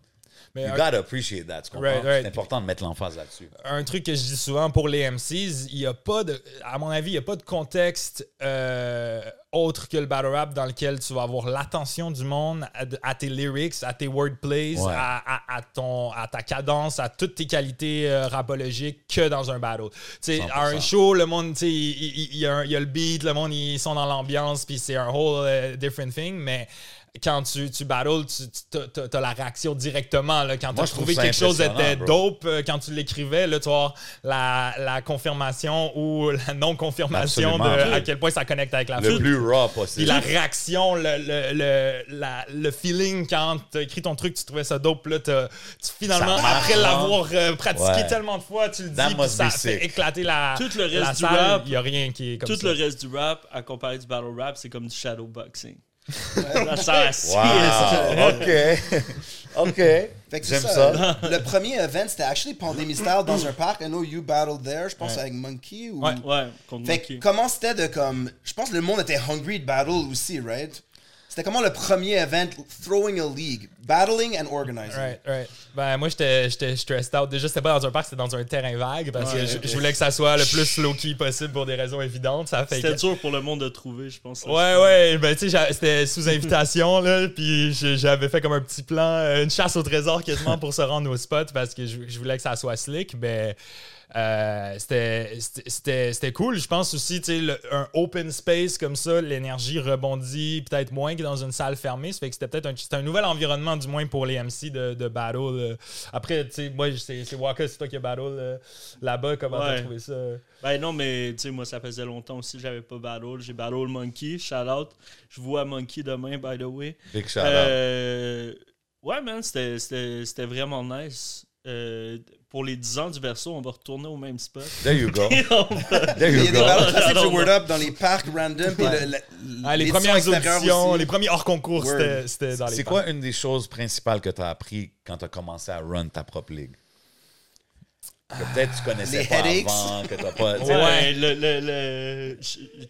Mais you un- gotta appreciate that, tu comprends? Right, right. C'est important de mettre l'emphase là-dessus. un truc que je dis souvent pour les MCs, il y a pas de, à mon avis, il n'y a pas de contexte euh, autre que le battle rap dans lequel tu vas avoir l'attention du monde à, à tes lyrics, à tes wordplays, Ouais. à, à- à ton, à ta cadence, à toutes tes qualités euh, rapologiques que dans un battle. Tu sais, à un 100%. show, le monde, tu sais, il, il- il y a un- il y a le beat, le monde, ils sont dans l'ambiance, puis c'est un whole euh, different thing, mais quand tu, tu battles, tu, tu as, la réaction directement. Là, quand tu as trouvé quelque chose était dope, euh, quand tu l'écrivais, tu vas avoir la, la confirmation ou la non-confirmation de à quel point ça connecte avec la Le plus raw Puis possible. la réaction, le, le, le, la- le feeling quand tu as écrit ton truc, tu trouvais ça dope, là, tu, finalement, marche, après hein? l'avoir euh, pratiqué Ouais. tellement de fois, tu le dis, That puis ça fait sick. éclater la, Tout le reste la du rap- Il n'y a rien qui est comme Tout ça. le reste du rap, à comparer du battle rap, c'est comme du shadowboxing. Ça sert à chier, Wow, OK. OK. Fait que c'est J'aime ça. ça. Le premier event, c'était actually Pandémie Style dans un parc. I know you battled there, je pense avec Monkey ou... Ouais. Ouais, contre Fait que Monkey. comment c'était de comme... Je pense que le monde était hungry de battle aussi, right? C'était comment le premier event throwing a league? Battling and organizing? Right, right. Ben, moi, j'étais j'étais stressed out. Déjà, c'était pas dans un parc, c'était dans un terrain vague parce que Ouais, je, voulais que ça soit le plus low-key possible pour des raisons évidentes. Ça fait C'était que- dur pour le monde de trouver, je pense. Ouais, ouais, ben tu sais, c'était sous invitation, là, puis j'avais fait comme un petit plan, euh, une chasse au trésor quasiment pour se rendre au spot parce que je, je voulais que ça soit slick, mais euh, c'était- c'était c'était- c'était cool. Je pense aussi, tu sais, un open space comme ça, l'énergie rebondit peut-être moins que dans une salle fermée, ça fait que c'était peut-être un, c'était un nouvel environnement, du moins pour les MC de, de battle. euh. Après, tu sais, moi, c'est Waka, c'est toi qui as battle euh, là-bas, comment t'as Ouais. trouvé ça? Ben non, mais tu sais, moi, ça faisait longtemps aussi que j'avais pas battle. J'ai battle Monkey, shout out. Je vois Monkey demain, by the way. Big shout out. Euh, ouais, man, c'était- c'était c'était vraiment nice. Euh, pour les 10 ans du verso, on va retourner au même spot. There you go. On va- There Il y you a des go. classiques Non, du. Word Up dans les parcs random. puis le- le- Ah, les premières auditions, aussi. les premiers hors concours, c'était dans les C'est quoi une des choses principales que tu as appris quand tu as commencé à run ta propre ligue? Que peut-être tu connaissais Les pas headaches. avant, que t'as pas. Ouais, le, le, le-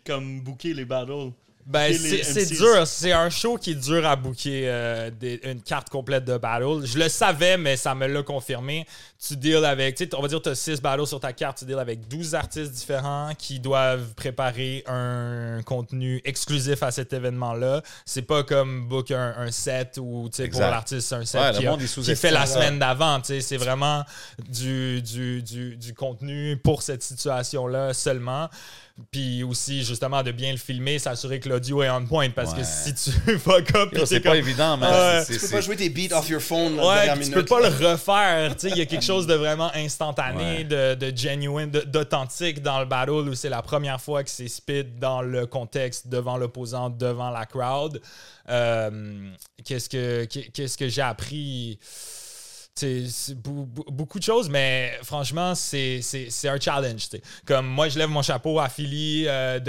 comme booker les battles. Ben, c'est dur. C'est un show qui est dur à booker euh, des- une carte complète de battle. Je le savais, mais ça me l'a confirmé. Tu deals avec, on va dire, tu as 6 battles sur ta carte. Tu deals avec 12 artistes différents qui doivent préparer un contenu exclusif à cet événement-là. C'est pas comme book un, un set ou, pour l'artiste, c'est un set Ouais, qui, a- qui fait la semaine d'avant. tu sais. C'est vraiment du, du, du, du contenu pour cette situation-là seulement. Puis aussi, justement, de bien le filmer, s'assurer que l'audio est on point. Parce que si tu fuck up, Yo, C'est pas comme. évident, mais Ouais. c'est- Tu peux pas jouer tes beats off your phone la Ouais, tu minute. peux pas le refaire. Tu sais, il y a quelque chose de vraiment instantané, Ouais. de, de genuine, d'authentique dans le battle où c'est la première fois que c'est speed dans le contexte, devant l'opposant, devant la crowd. Euh, qu'est-ce que qu'est-ce que j'ai appris? C'est beaucoup de choses, mais franchement, c'est un challenge. Comme moi, je lève mon chapeau à Philly, euh,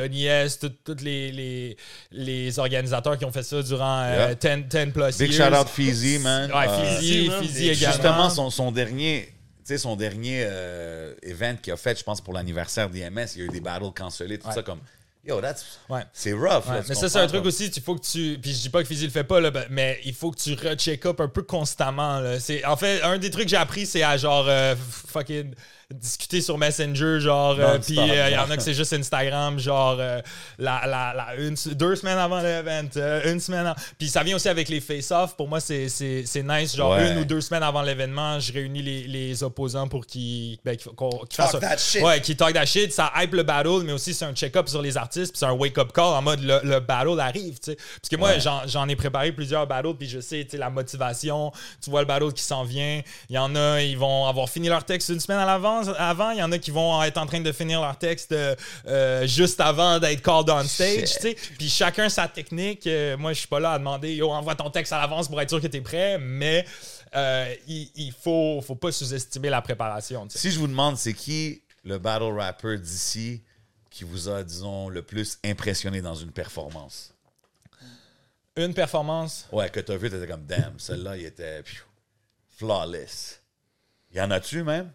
tous les, les, les organisateurs qui ont fait ça durant euh, Yeah. 10, 10 plus Big years. shout out Feezy, man. Ouais, Euh, Fizzy, man. Fizzy également. Justement, son, son dernier, tu sais, son dernier euh, event qu'il a fait, je pense, pour l'anniversaire d'IMS, il y a eu des battles cancellés, tout Ouais. ça comme. Yo, that's. Ouais. C'est rough, Ouais, là, tu mais ça, c'est un truc aussi, il faut que tu. Puis je dis pas que Fizzy le fait pas, là, ben, mais il faut que tu recheck up un peu constamment. Là. En fait, un des trucs que j'ai appris, c'est à genre euh, fucking discuter sur Messenger, genre. euh, Puis euh, il y en a que c'est juste Instagram, genre euh, la, la, la- une, deux semaines avant l'event, une semaine. av- Puis ça vient aussi avec les face-off. Pour moi, c'est, nice. Genre Ouais. une ou deux semaines avant l'événement, je réunis les, les opposants pour qu'ils, ben, qu'ils- qu'on- qu'ils fassent Talk that shit. Ouais, qui talk that shit, ça hype le battle, mais aussi c'est un check-up sur les artistes, puis c'est un wake-up call en mode le, le battle arrive, tu sais. Parce que moi, Ouais. j'en, ai préparé plusieurs battles, puis je sais, tu sais, la motivation, tu vois le battle qui s'en vient. Il y en a, ils vont avoir fini leur texte une semaine à l'avance, avant. Il y en a qui vont être en train de finir leur texte euh, juste avant d'être called on stage, tu sais. Puis chacun sa technique. Euh, moi, je suis pas là à demander, yo, envoie ton texte à l'avance pour être sûr que t'es prêt, mais euh, il, il faut, faut pas sous-estimer la préparation. Si je vous demande, c'est qui le battle rapper d'ici qui vous a, disons, le plus impressionné dans une performance? Une performance? Ouais, que t'as vu, t'étais comme, damn, celle-là, il était pfiou, flawless. Y en a-tu même?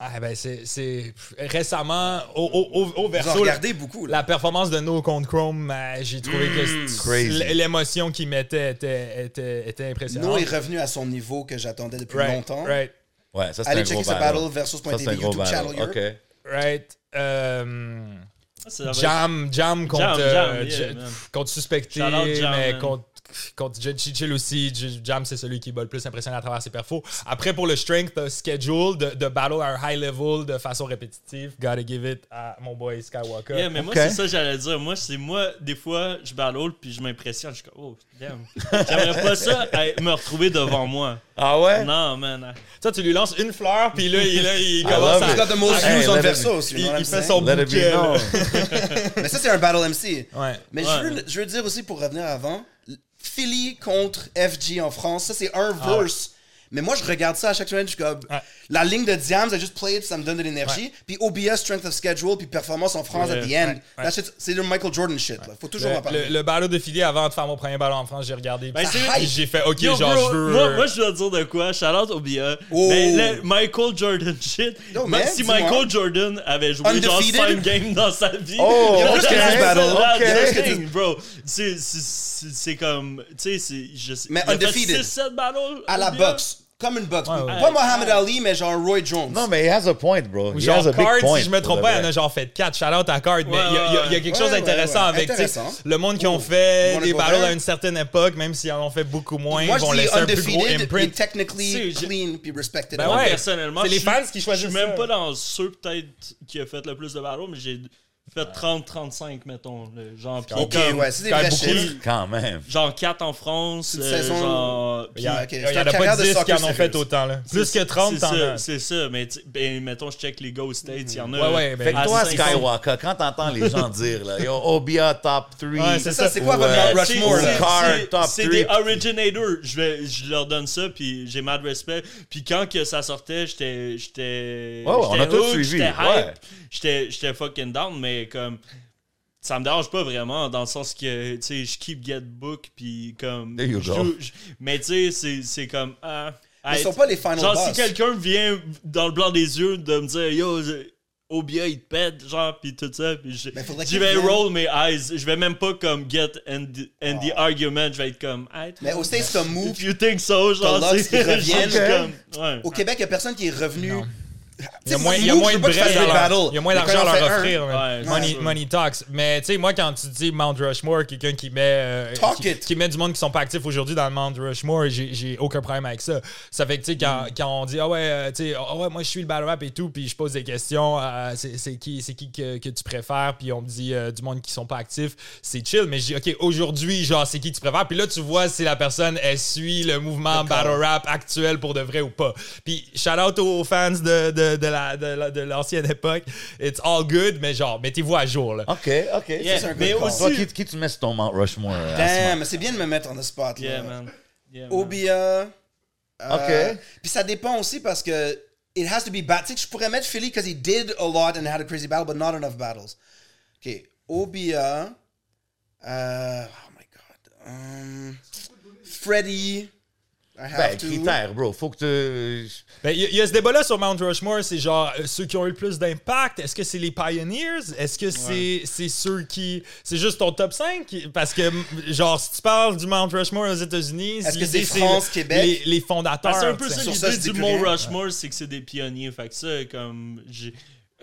Ah ben c'est, c'est récemment au, au, au, au Vous en verso regardez beaucoup. Là. la performance de No contre Chrome euh, j'ai trouvé que c'est- Crazy. l- l'émotion qu'il mettait était, était, était impressionnante. No est revenu à son niveau que j'attendais depuis right, longtemps. right, Ouais, ça, c'est Allez un gros checker ce battle. battle versus Ça, c'est un .tv gros YouTube channel battle. Europe. OK. right. Euh, être- Jam, Jam contre, Jam, euh, yeah, contre Suspecté, mais contre, contre Jet Chill aussi. Jam, c'est celui qui va le plus impressionner à travers ses perfos. Après, pour le strength euh, schedule, de, de battle à un high level de façon répétitive, gotta give it à mon boy Skywalker. Yeah, mais moi, c'est ça que j'allais dire. Moi, c'est moi, des fois, je battle puis je m'impressionne. Je suis comme, oh, damn. J'aimerais pas ça à me retrouver devant moi. Ah ouais? Non, man. Ça, tu lui lances une fleur, puis là, il, là, il commence à... The most Hey, Verso be. aussi. Il, fait saying? son bouquet. Mais ça, c'est un battle MC. Ouais. Mais Ouais. je, veux, je veux dire aussi, pour revenir avant, Philly contre FG en France, ça, c'est un Ah verse. Mais moi, je regarde ça à chaque semaine, je suis comme... Ouais. La ligne de Diams, I just play it, ça me donne de l'énergie. Puis OBS, Strength of Schedule, puis performance en France at the end. C'est le Michael Jordan shit, là. Faut toujours en Le, parler. le, le battle de Philly, avant de faire mon premier battle en France, j'ai regardé. Ben, j'ai fait, OK, Yo, genre, bro, je veux... moi, moi, je dois dire de quoi? Out au BA. Oh. Mais le Michael Jordan shit. Man, si. Michael Jordan avait joué Undefeated? genre 5 games dans sa vie. Oh, Il y a plus ok, que 10 battles. ok. That's the thing, bro. C'est- comme. Tu sais, c'est. je sais- Mais undefeated. 6-7 battles. À la boxe. Comme une boxe. Ouais, pas ouais. Mohamed Ali, mais genre Roy Jones. Non, mais he has a point, bro. He genre has a big Card, point. si je me trompe pas, il y en a genre fait 4. Shout out à Card. mais il y, a- y y quelque Ouais, chose d'intéressant ouais. avec tu sais, Intéressant. le monde qui ont fait des battles à une certaine époque, même s'ils en ont fait beaucoup moins, Moi, ils vont laisser un plus gros imprint. technically clean, puis respected. Ben Moi, ouais. personnellement, C'est les je suis- fans qui choisissent Je suis même pas dans ceux peut-être qui a fait le plus de battles, mais j'ai fait 30-35, mettons. le- Genre, puis Ok, comme- ouais, c'est des quand vrais beaucoup- chiffres. Quand même. genre 4 en France. Une euh, saison- genre, Il y, a- Ok, il y c'est en une a pas carrière de 10 qui soccer en ont fait sérieuse. autant. Là. Plus que 30, c'est t'en ça, as. C'est ça, mais tu- ben, mettons, je check les Go States, il y en a. Ouais, ouais, ben, Fait que à toi, 500. Skywalker, quand t'entends les gens dire, là, yo, Obia top 3. Ouais, c'est Ça, c'est quoi Ou, votre Mount C'est- Rushmore, c'est- là? Card, c'est- top C'est three. des originators. Je, vais, je leur donne ça, puis j'ai mad respect. Puis quand que ça sortait, j'étais. J'étais. Ouais, ouais, on a j'étais tous suivi, J'étais ouais. hype. J'étais j'étais fucking down, mais comme. Ça me dérange pas vraiment, dans le sens que, tu sais, je keep get book, puis comme. There you je go. joue- je- mais tu sais, c'est- c'est comme. ah, Mais sont pas les final Genre, boss. si quelqu'un vient dans le blanc des yeux de me dire, yo, je- Obia, il te pète, genre, pis tout ça, pis je, vais vienne. roll mes eyes. Je vais même pas comme get and, and the argument. Je vais être comme, hey, Mais au States, t'as Mou. if you think so, genre, c'est comme, ouais. Au Québec, il y a personne qui est revenu. Il y a moins, il y a moins de bread à leur- il y a moins d'argent à leur offrir. Ouais, money, talks. Mais tu sais, moi, quand tu dis Mount Rushmore, quelqu'un qui met euh, Talk qui, it. qui met du monde qui sont pas actifs aujourd'hui dans le Mount Rushmore, j'ai j'ai aucun problème avec ça. Ça fait que tu sais, quand, Mm. quand on dit ah ouais, euh, tu sais, ah ouais, moi je suis le battle rap et tout, puis je pose des questions, euh, c'est qui, c'est qui que, que tu préfères, puis on me dit euh, du monde qui sont pas actifs, c'est chill. Mais je dis ok, aujourd'hui, genre c'est qui tu préfères, puis là tu vois si la personne elle suit le mouvement battle rap actuel pour de vrai ou pas. Puis shout out aux fans de, de, de la de, la- de l'ancienne époque, it's all good, mais genre mettez-vous à jour là. OK, OK. Yeah, c'est un mais good aussi. Toi, qui, qui tu mets sur ton Mount Rushmore? euh, Damn, c'est bien de me mettre on the spot. Yeah, là. man. Yeah, man. Obia. euh, Ok. Puis ça dépend aussi parce que it has to be bad. Tu sais, je pourrais mettre Philly because he did a lot and had a crazy battle, but not enough battles. Ok, Obia. euh, oh my god. Um, Freddy. Ben, critère, bro. Faut que tu... Ben, Il y, a- il y a ce débat-là sur Mount Rushmore, c'est genre euh, ceux qui ont eu le plus d'impact. Est-ce que c'est les Pioneers? Est-ce que c'est c'est ceux qui. C'est juste ton top 5? Parce que, genre, si tu parles du Mount Rushmore aux États-Unis, Est-ce que c'est France, Québec? Les, les fondateurs. Parce que c'est un peu ça l'idée dis du rien. Rushmore, c'est que c'est des pionniers. Fait que ça, comme. j'ai-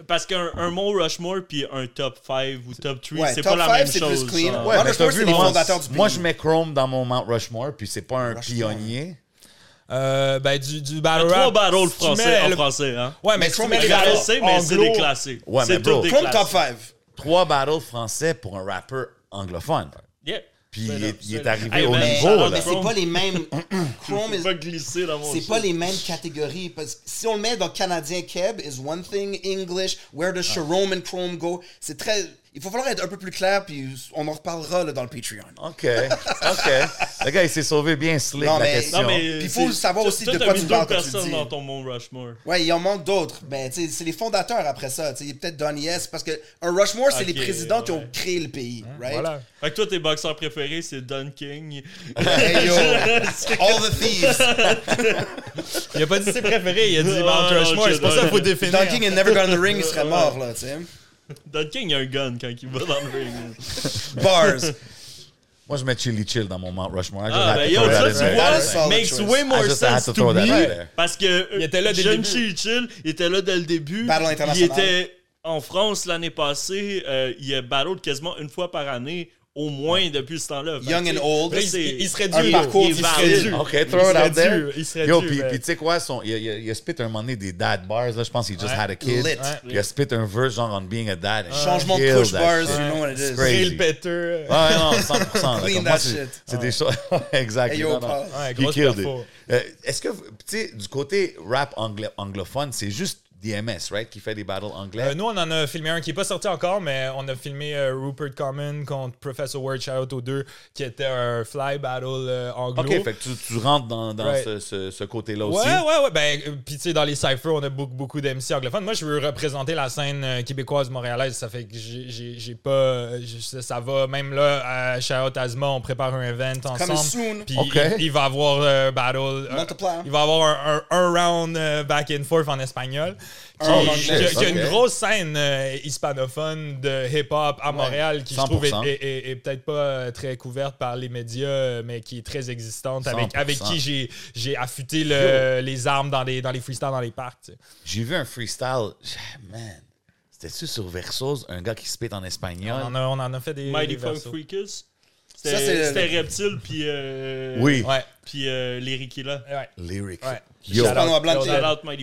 Parce qu'un un Mont Rushmore puis un top 5 ou top 3, Ouais, c'est top pas la five, même c'est chose. plus clean. Mount Rushmore, c'est les moi, fondateurs du Moi, pays. je mets Chrome dans mon Mount Rushmore, puis c'est pas un Rushmore. pionnier. Euh, ben, du, du Il y a battle trois rap. battles si tu français mets en le- français, hein. Ouais, mais Mais mets est battles sais, mais c'est des classiques. Ouais, mais bro, top classiques. 5. Trois battles français pour un rappeur anglophone. Yeah. Puis il est, il arrivé Hey, au Mais, niveau, là. mais c'est Chrome. pas les mêmes. Chrome is- pas glisser dans mon C'est pas les mêmes catégories. Parce que si on le met dans Canadien Keb, is one thing, English, where does Jerome and Chrome go? C'est très. Il faut falloir être un peu plus clair, puis on en reparlera là, dans le Patreon. OK, OK. Le gars, il s'est sauvé bien slick, Non, la mais- question. Non, mais. Puis il faut c'est- savoir aussi de quoi tu parles quand tu personnes dis. dans ton Mont Rushmore. Ouais, il en manque d'autres. Tu sais, c'est les fondateurs après ça. Tu sais, peut-être Donny S. Parce que un Rushmore, c'est les présidents qui ont créé le pays. Right? Voilà. Fait que toi, tes boxeurs préférés, c'est Don King. Hey yo, all the thieves. Il a pas dit ses préférés, il a dit Mount non, Rushmore. je- C'est pour ça qu'il faut définir. Don King had never gone in the ring, il serait mort, là, tu sais. Don King a un gun quand il va dans le ring. Bars. Moi, je mets Chili Chill dans mon Mount Rushmore. I just Ah, ben to yo, ça, tu vois, makes way more sense to to me. Parce que Il était là dès le Jeune début. Chill Chill il était là dès le début. Battle Il international. était en France, l'année passée, euh, il y a battle quasiment une fois par année, au moins depuis ce temps-là. Young and old. là, Il, serait dû. un parcours il serait dû. OK, Il throw it out there. dû, Il serait Yo, dû, puis tu sais quoi, son, il, a- il a- il a spit un moment donné des dad bars, là, je pense qu'il just Ouais. had a kid. Lit. Ouais. Puis il a spit un verse genre on being a dad. and Changement de push bars, shit. you know what it is. It's crazy. Real Peter. Ouais, non, 100%. là, Clean that shit. C'est des choses. exact. Hey, yo, non, non. Paul. Ouais, He killed it. Euh, Est-ce que, tu sais, du côté rap anglo- anglophone, c'est juste DMS, right, qui fait des battles anglais? Euh, nous, on en a filmé un qui n'est pas sorti encore, mais on a filmé euh, Rupert Common contre Professor Word, shout out aux deux, qui était un fly battle euh, anglo. OK, fait que tu, tu rentres dans, dans Right. ce, ce- ce côté-là Ouais, aussi. ouais, ouais. Ben, euh, puis tu sais, dans les cyphers, on a beaucoup, beaucoup d'MC anglophones. Moi, je veux représenter la scène euh, québécoise montréalaise. Ça fait que j'ai- pas. je- ça, va. Même là, à Shout Out Asma, on prépare un event Coming ensemble. soon. Puis Ok. il, il va avoir euh, battle. euh, Multiply. il va avoir un, un- un round euh, back and forth en espagnol. Qui- anglais, qui a une grosse scène euh, hispanophone de hip-hop à Montréal qui, je trouve, est, 100%. est- est- est peut-être pas euh, très couverte par les médias, euh, mais qui est très existante, avec, 100%. avec qui j'ai j'ai affûté le- les armes dans, des, dans les freestyles dans les parcs. tu sais. J'ai vu un freestyle, man, c'était-tu sur Versos, un gars qui spit en espagnol? On en, a, on en a fait des. Mighty Funk. Freakers? Ça, c'est C'était le- c'était Reptile, puis. euh, Oui, Ouais, Puis euh, Lyric là. ouais. lyric. Ouais. Yo,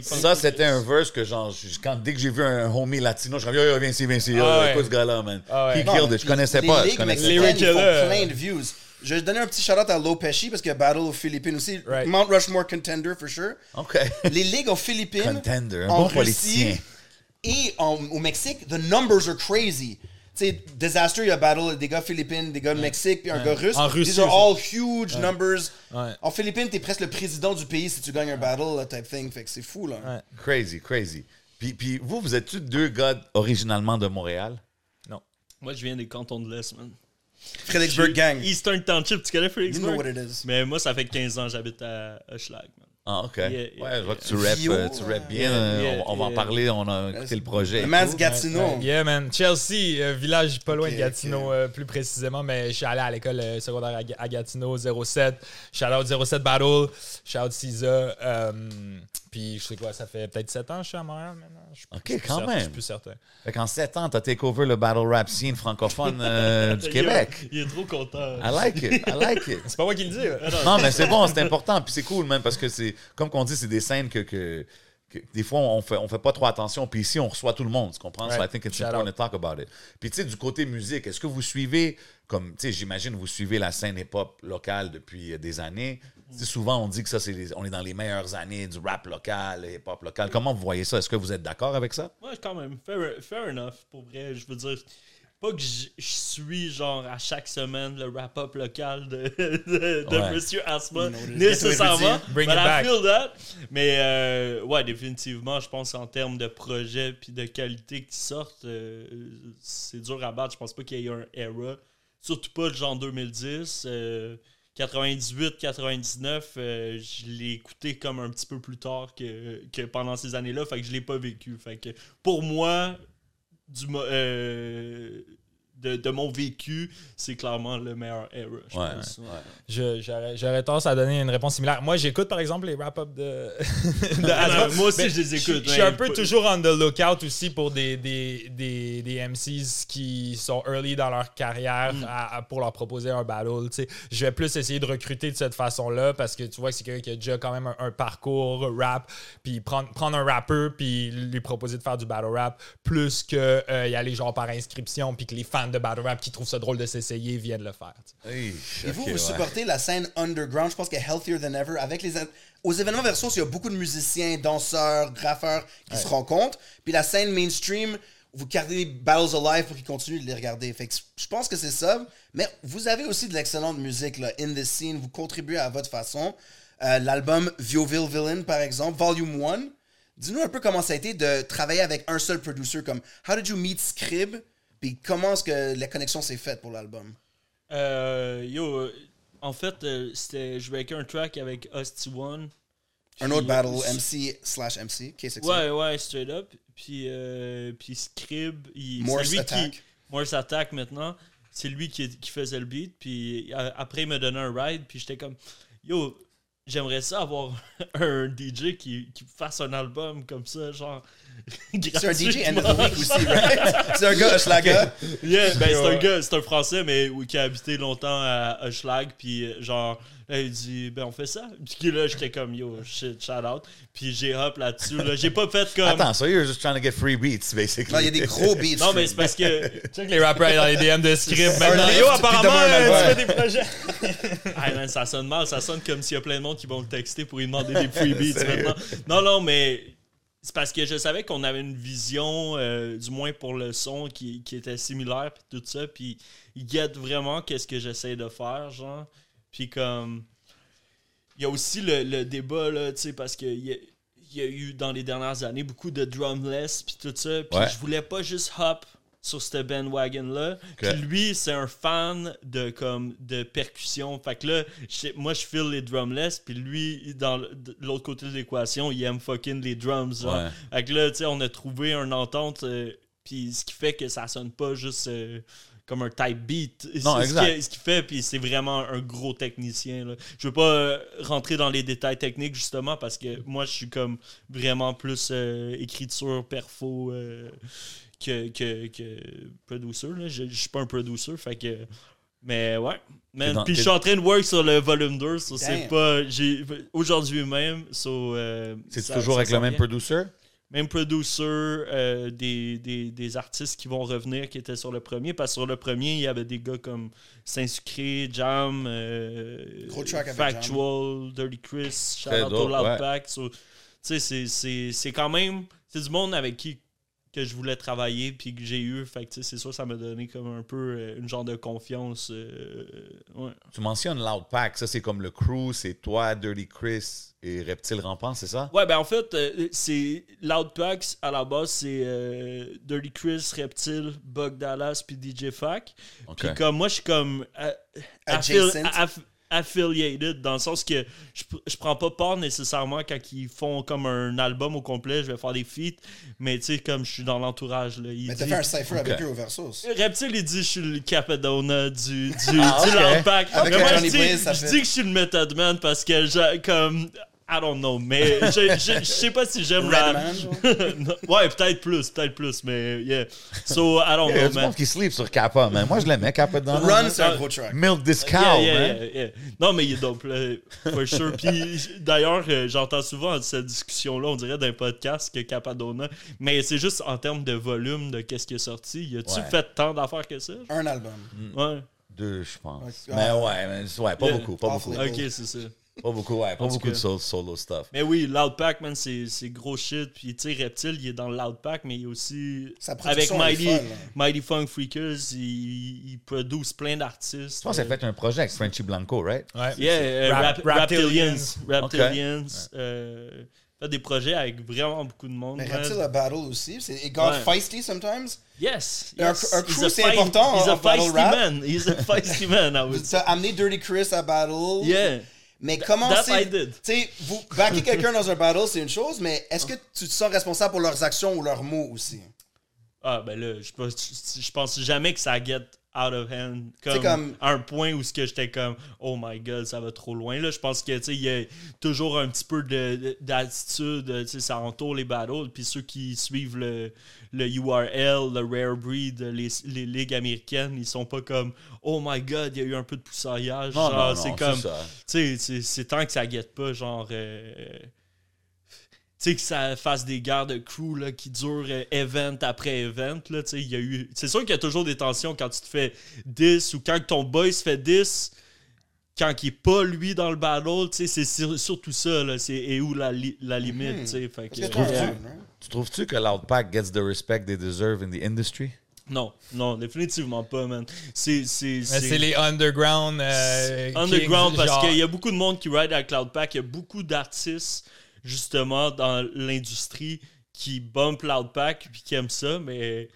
ça, c'était un verse que, genre, quand, dès que j'ai vu un homie latino, je suis comme, yo, yo, viens ici, viens ici, yo, Ah ouais. écoute ce gars-là, man. Ah ouais. He Non, killed it. Je connaissais pas. Je connaissais mexicaines, ils font plein de views. Je vais donner un petit shout-out à Low Pesci parce qu'il y a Battle aux Philippines aussi. Right. Mount Rushmore contender for sure. OK. Les ligues aux Philippines, Contender, un en bon Russie politicien. et en- au Mexique, the numbers are crazy. Sais, Disaster, il y a battle des gars philippines, des gars de Mexique, puis un gars russe. En Russie These are all huge numbers. Ouais. En Philippines, t'es presque le président du pays si tu gagnes un battle, là, type thing. Fait que c'est fou, là. Ouais. Crazy, crazy. Puis, puis vous, vous êtes-tu deux gars originalement de Montréal? Moi, je viens des cantons de l'Est, man. Fredericksburg Gang. Eastern Township, tu connais You Fredericksburg? know what it is. Mais moi, ça fait 15 ans que j'habite à Hochelag, man. Ah, OK. yeah, ouais, je vois que tu rappes, Yo, euh, tu rappes bien. yeah, yeah, on, on va en parler, on a écouté le projet. tout. Gatineau. Yeah, man. Chelsea, euh, village pas loin de Gatineau, euh, plus précisément, mais je suis allé à l'école secondaire à, Ga- à Gatineau, 07. Shout out 07 Battle, shout out Cisa. puis je sais quoi, ça fait peut-être 7 ans que je suis à Montréal maintenant. Je suis Ok, je quand certain, même. Je suis plus certain. Fait qu'en 7 ans, t'as take over le battle rap scene francophone euh, du Québec. Il, il est trop content. I like it, I like it. C'est pas moi qui le dis. là. Non, mais c'est bon, c'est important. Puis c'est cool, même, parce que c'est, comme qu'on dit, c'est des scènes que, que, que des fois, on fait, on fait pas trop attention. Puis ici, on reçoit tout le monde, tu comprends? So Right. I think it's Shout important out. to talk about it. Puis tu sais, du côté musique, est-ce que vous suivez, comme, tu sais, j'imagine, vous suivez la scène hip-hop locale depuis euh, des années. Souvent, on dit que ça, c'est les- on est dans les meilleures années du rap local, hip-hop local. Comment vous voyez ça? Est-ce que vous êtes d'accord avec ça? Ouais, quand même. Fair, fair enough, pour vrai. Je veux dire, pas que je je suis, genre, à chaque semaine le wrap-up local de, de, de Ouais. Monsieur Asma, is. nécessairement. Bring but it I back. feel that. Mais, euh, ouais, définitivement, je pense en termes de projet puis de qualité qui sortent, euh, c'est dur à battre. Je pense pas qu'il y ait eu un era. Surtout pas le genre 2010. euh, 98-99, euh, je l'ai écouté comme un petit peu plus tard que, que pendant ces années-là, fait que je l'ai pas vécu. Fait que pour moi, du, euh, de, de mon vécu, c'est clairement le meilleur era, je Ouais, pense. Ouais. Je- J'aurais tendance à donner une réponse similaire. Moi, j'écoute par exemple les wrap-up de, de Ah, moi aussi, Mais je les écoute, Je suis un peu pas- toujours on the lookout aussi pour des, des, des, des MCs qui sont early dans leur carrière Mm. à- à- pour leur proposer un battle. tu sais. Je vais plus essayer de recruter de cette façon-là parce que tu vois que c'est quelqu'un qui a déjà quand même un, un parcours rap, puis prendre, prendre un rappeur puis lui proposer de faire du battle rap plus que euh, y aller genre par inscription puis que les fans de battle rap qui trouvent ça drôle de s'essayer viennent le faire. Hey, Et vous, vous ouais. supportez la scène underground, je pense qu'elle est healthier than ever. Avec les, aux événements Versos, il y a beaucoup de musiciens, danseurs, graffeurs qui se rencontrent. Puis la scène mainstream, vous gardez Battles Alive pour qu'ils continuent de les regarder. Fait que je pense que c'est ça. Mais vous avez aussi de l'excellente musique là, in the scene. Vous contribuez à votre façon. Euh, L'album Vioville Villain, par exemple, Volume 1. Dis-nous un peu comment ça a été de travailler avec un seul producer. Comme, how did you meet Scrib? Puis comment est-ce que la connexion s'est faite pour l'album? Euh, yo, en fait, euh, c'était je breakais un track avec Hosty One. Un autre battle, MC slash MC, K6. Ouais, ouais, straight up. Puis, euh, puis Scrib, il, Morse lui Attack. qui. Morse Attack maintenant. C'est lui qui, qui faisait le beat. Puis après, il me donnait un ride. Puis j'étais comme, yo, j'aimerais ça avoir un DJ qui, qui fasse un album comme ça, genre. C'est un DJ end of the week aussi, right? C'est un gars, Schlager. Yeah, ben c'est un gars, c'est un français, mais oui, qui a habité longtemps à Hochelag, puis genre, là, il dit, ben on fait ça. Puis là, j'étais comme, yo, shit, shout out. Puis j'ai hop là-dessus, là. J'ai pas fait comme. Attends, so you're just trying to get free beats, basically. Non, il y a des gros beats. Non, mais c'est parce que. Check les rappers dans les DM de script maintenant. Yo, apparemment, tu fais des projets. Ah man, ça sonne mal, ça sonne comme s'il y a plein de monde qui vont le texter pour lui demander des free beats maintenant. Non, non, mais c'est parce que je savais qu'on avait une vision, euh, du moins pour le son, qui, qui était similaire, puis tout ça, puis ils guettent vraiment qu'est-ce que j'essaie de faire, genre. Puis comme... Il y a aussi le, le débat, là, tu sais, parce que il y a, il y a eu dans les dernières années beaucoup de drumless, puis tout ça, puis Ouais. je voulais pas juste hop sur ce bandwagon-là. Puis lui, c'est un fan de comme de percussion. Fait que là, moi, je file les drumless, puis lui, dans l'autre côté de l'équation, il aime fucking les drums. Ouais. Fait que là, tu sais, on a trouvé une entente, euh, puis ce qui fait que ça sonne pas juste euh, comme un type beat. Non, C'est exact. Ce qui, ce qui fait, puis c'est vraiment un gros technicien. Là. Je veux pas euh, rentrer dans les détails techniques, justement, parce que moi, je suis comme vraiment plus euh, écriture, perfo. euh, que, que, que producer. Là. Je, je suis pas un producer, fait que. Mais ouais. Man, puis je suis en train de work sur le volume 2, so c'est pas. j'ai Aujourd'hui même, so, euh, C'est toujours ça avec le même producer? Même producer, euh, des, des, des artistes qui vont revenir qui étaient sur le premier. Parce que sur le premier, il y avait des gars comme Saint-Sucré, Jam, euh, Gros track avec Factual, Dirty Chris, Shout Très Out dope, to Loud ouais. Pack. So, tu sais, c'est- c'est c'est quand même. C'est du monde avec qui que je voulais travailler puis que j'ai eu. Fait que c'est sûr ça m'a donné comme un peu euh, une genre de confiance. euh, ouais. Tu mentionnes Loud Pack, ça c'est comme le crew, c'est toi, Dirty Chris et Reptile Rampant, c'est ça? Ouais, ben en fait, euh, c'est Loud Packs à la base, c'est euh, Dirty Chris, Reptile, Bug Dallas puis DJ Fac. Ok. Puis comme moi, je suis comme euh, Adjacent. aff- affiliated dans le sens que je, je prends pas part nécessairement quand ils font comme un album au complet, je vais faire des feats, mais tu sais, comme je suis dans l'entourage. Là, il Mais t'as dit- fait un cypher avec eux au Versus. Reptile, il dit je suis le Capadona du, du, Ah, du ok. Loud Pack. Avec Mais moi, je, dis, je dis que je suis le Method Man parce que, je, comme, I don't know, mais je, je, je sais pas si j'aime la. Ouais, peut-être plus, peut-être plus, mais yeah. So, I don't Il y a know, man. qui sleep sur Kappa, man. Moi je l'aimais, Kappa dans Run, c'est un gros track. Milk this cow, Yeah, yeah, man. yeah, yeah. Non, mais il est dope, for sure. Puis d'ailleurs, euh, j'entends souvent cette discussion-là, on dirait d'un podcast que Capadona, mais c'est juste en termes de volume de qu'est-ce qui est sorti. Y a-tu Ouais. fait tant d'affaires que ça? Un album. Ouais. Deux, je pense. Ouais. Mais ouais, mais, ouais, pas Yeah. beaucoup, pas beaucoup. Ok, c'est ça. Pas beaucoup, ouais, pas beaucoup de solo, solo stuff. Mais oui, Loud Pack, man, c'est c'est gros shit. Puis, tu sais, Reptile, il est dans Loud Pack, mais il est aussi. Sa Avec Mighty, là. Mighty Funk Freakers, il, il produce plein d'artistes. Je pense qu'elle a fait un projet avec Frenchy Blanco, right? Ouais. Yeah, euh, Rap- Rap- Raptilians. Raptilians. Euh, fait des projets avec vraiment beaucoup de monde. Mais. Reptile a battle aussi. It got Ouais. feisty sometimes. Yes. Un- yes. un He's crew, a c'est important He's a feisty rap. man. He's a feisty man, I would say. T'as amené Dirty Chris à battle. Yeah. Mais comment c'est. Tu sais, vous backer quelqu'un dans un battle, c'est une chose, mais est-ce que tu te sens responsable pour leurs actions ou leurs mots aussi? Ah, ben là, je pense, je pense jamais que ça get out of hand. Comme, C'est comme- à un point où ce que j'étais comme, oh my god, ça va trop loin. Là, je pense que, tu sais, il y a toujours un petit peu de- de- d'attitude, tu sais, ça entoure les battles. Puis ceux qui suivent le, le URL, le Rare Breed, les, les ligues américaines, ils sont pas comme, oh my god, il y a eu un peu de poussaillage. Non, Genre, non, non, c'est comme, ça. tu sais, c'est- c'est tant que ça guette pas, genre. euh, sais, que ça fasse des guerres de crew là, qui durent euh, event après event. Là, tu sais, il y a eu... C'est sûr qu'il y a toujours des tensions quand tu te fais 10 ou quand ton boy se fait 10, quand il est pas lui dans le battle. tu sais, C'est sur- surtout ça. là, C'est et où la, li- la limite. tu fait que, euh, fan, hein? Tu trouves-tu que Loud Pack gets the respect they deserve in the industry? Non, non, définitivement pas, man. C'est. c'est- Mais c'est- c'est les underground. euh, Underground, kings, parce qu'il y a beaucoup de monde qui ride à Cloudpack. Il y a beaucoup d'artistes, justement, dans l'industrie qui bump Cloudpack puis qui aiment ça, mais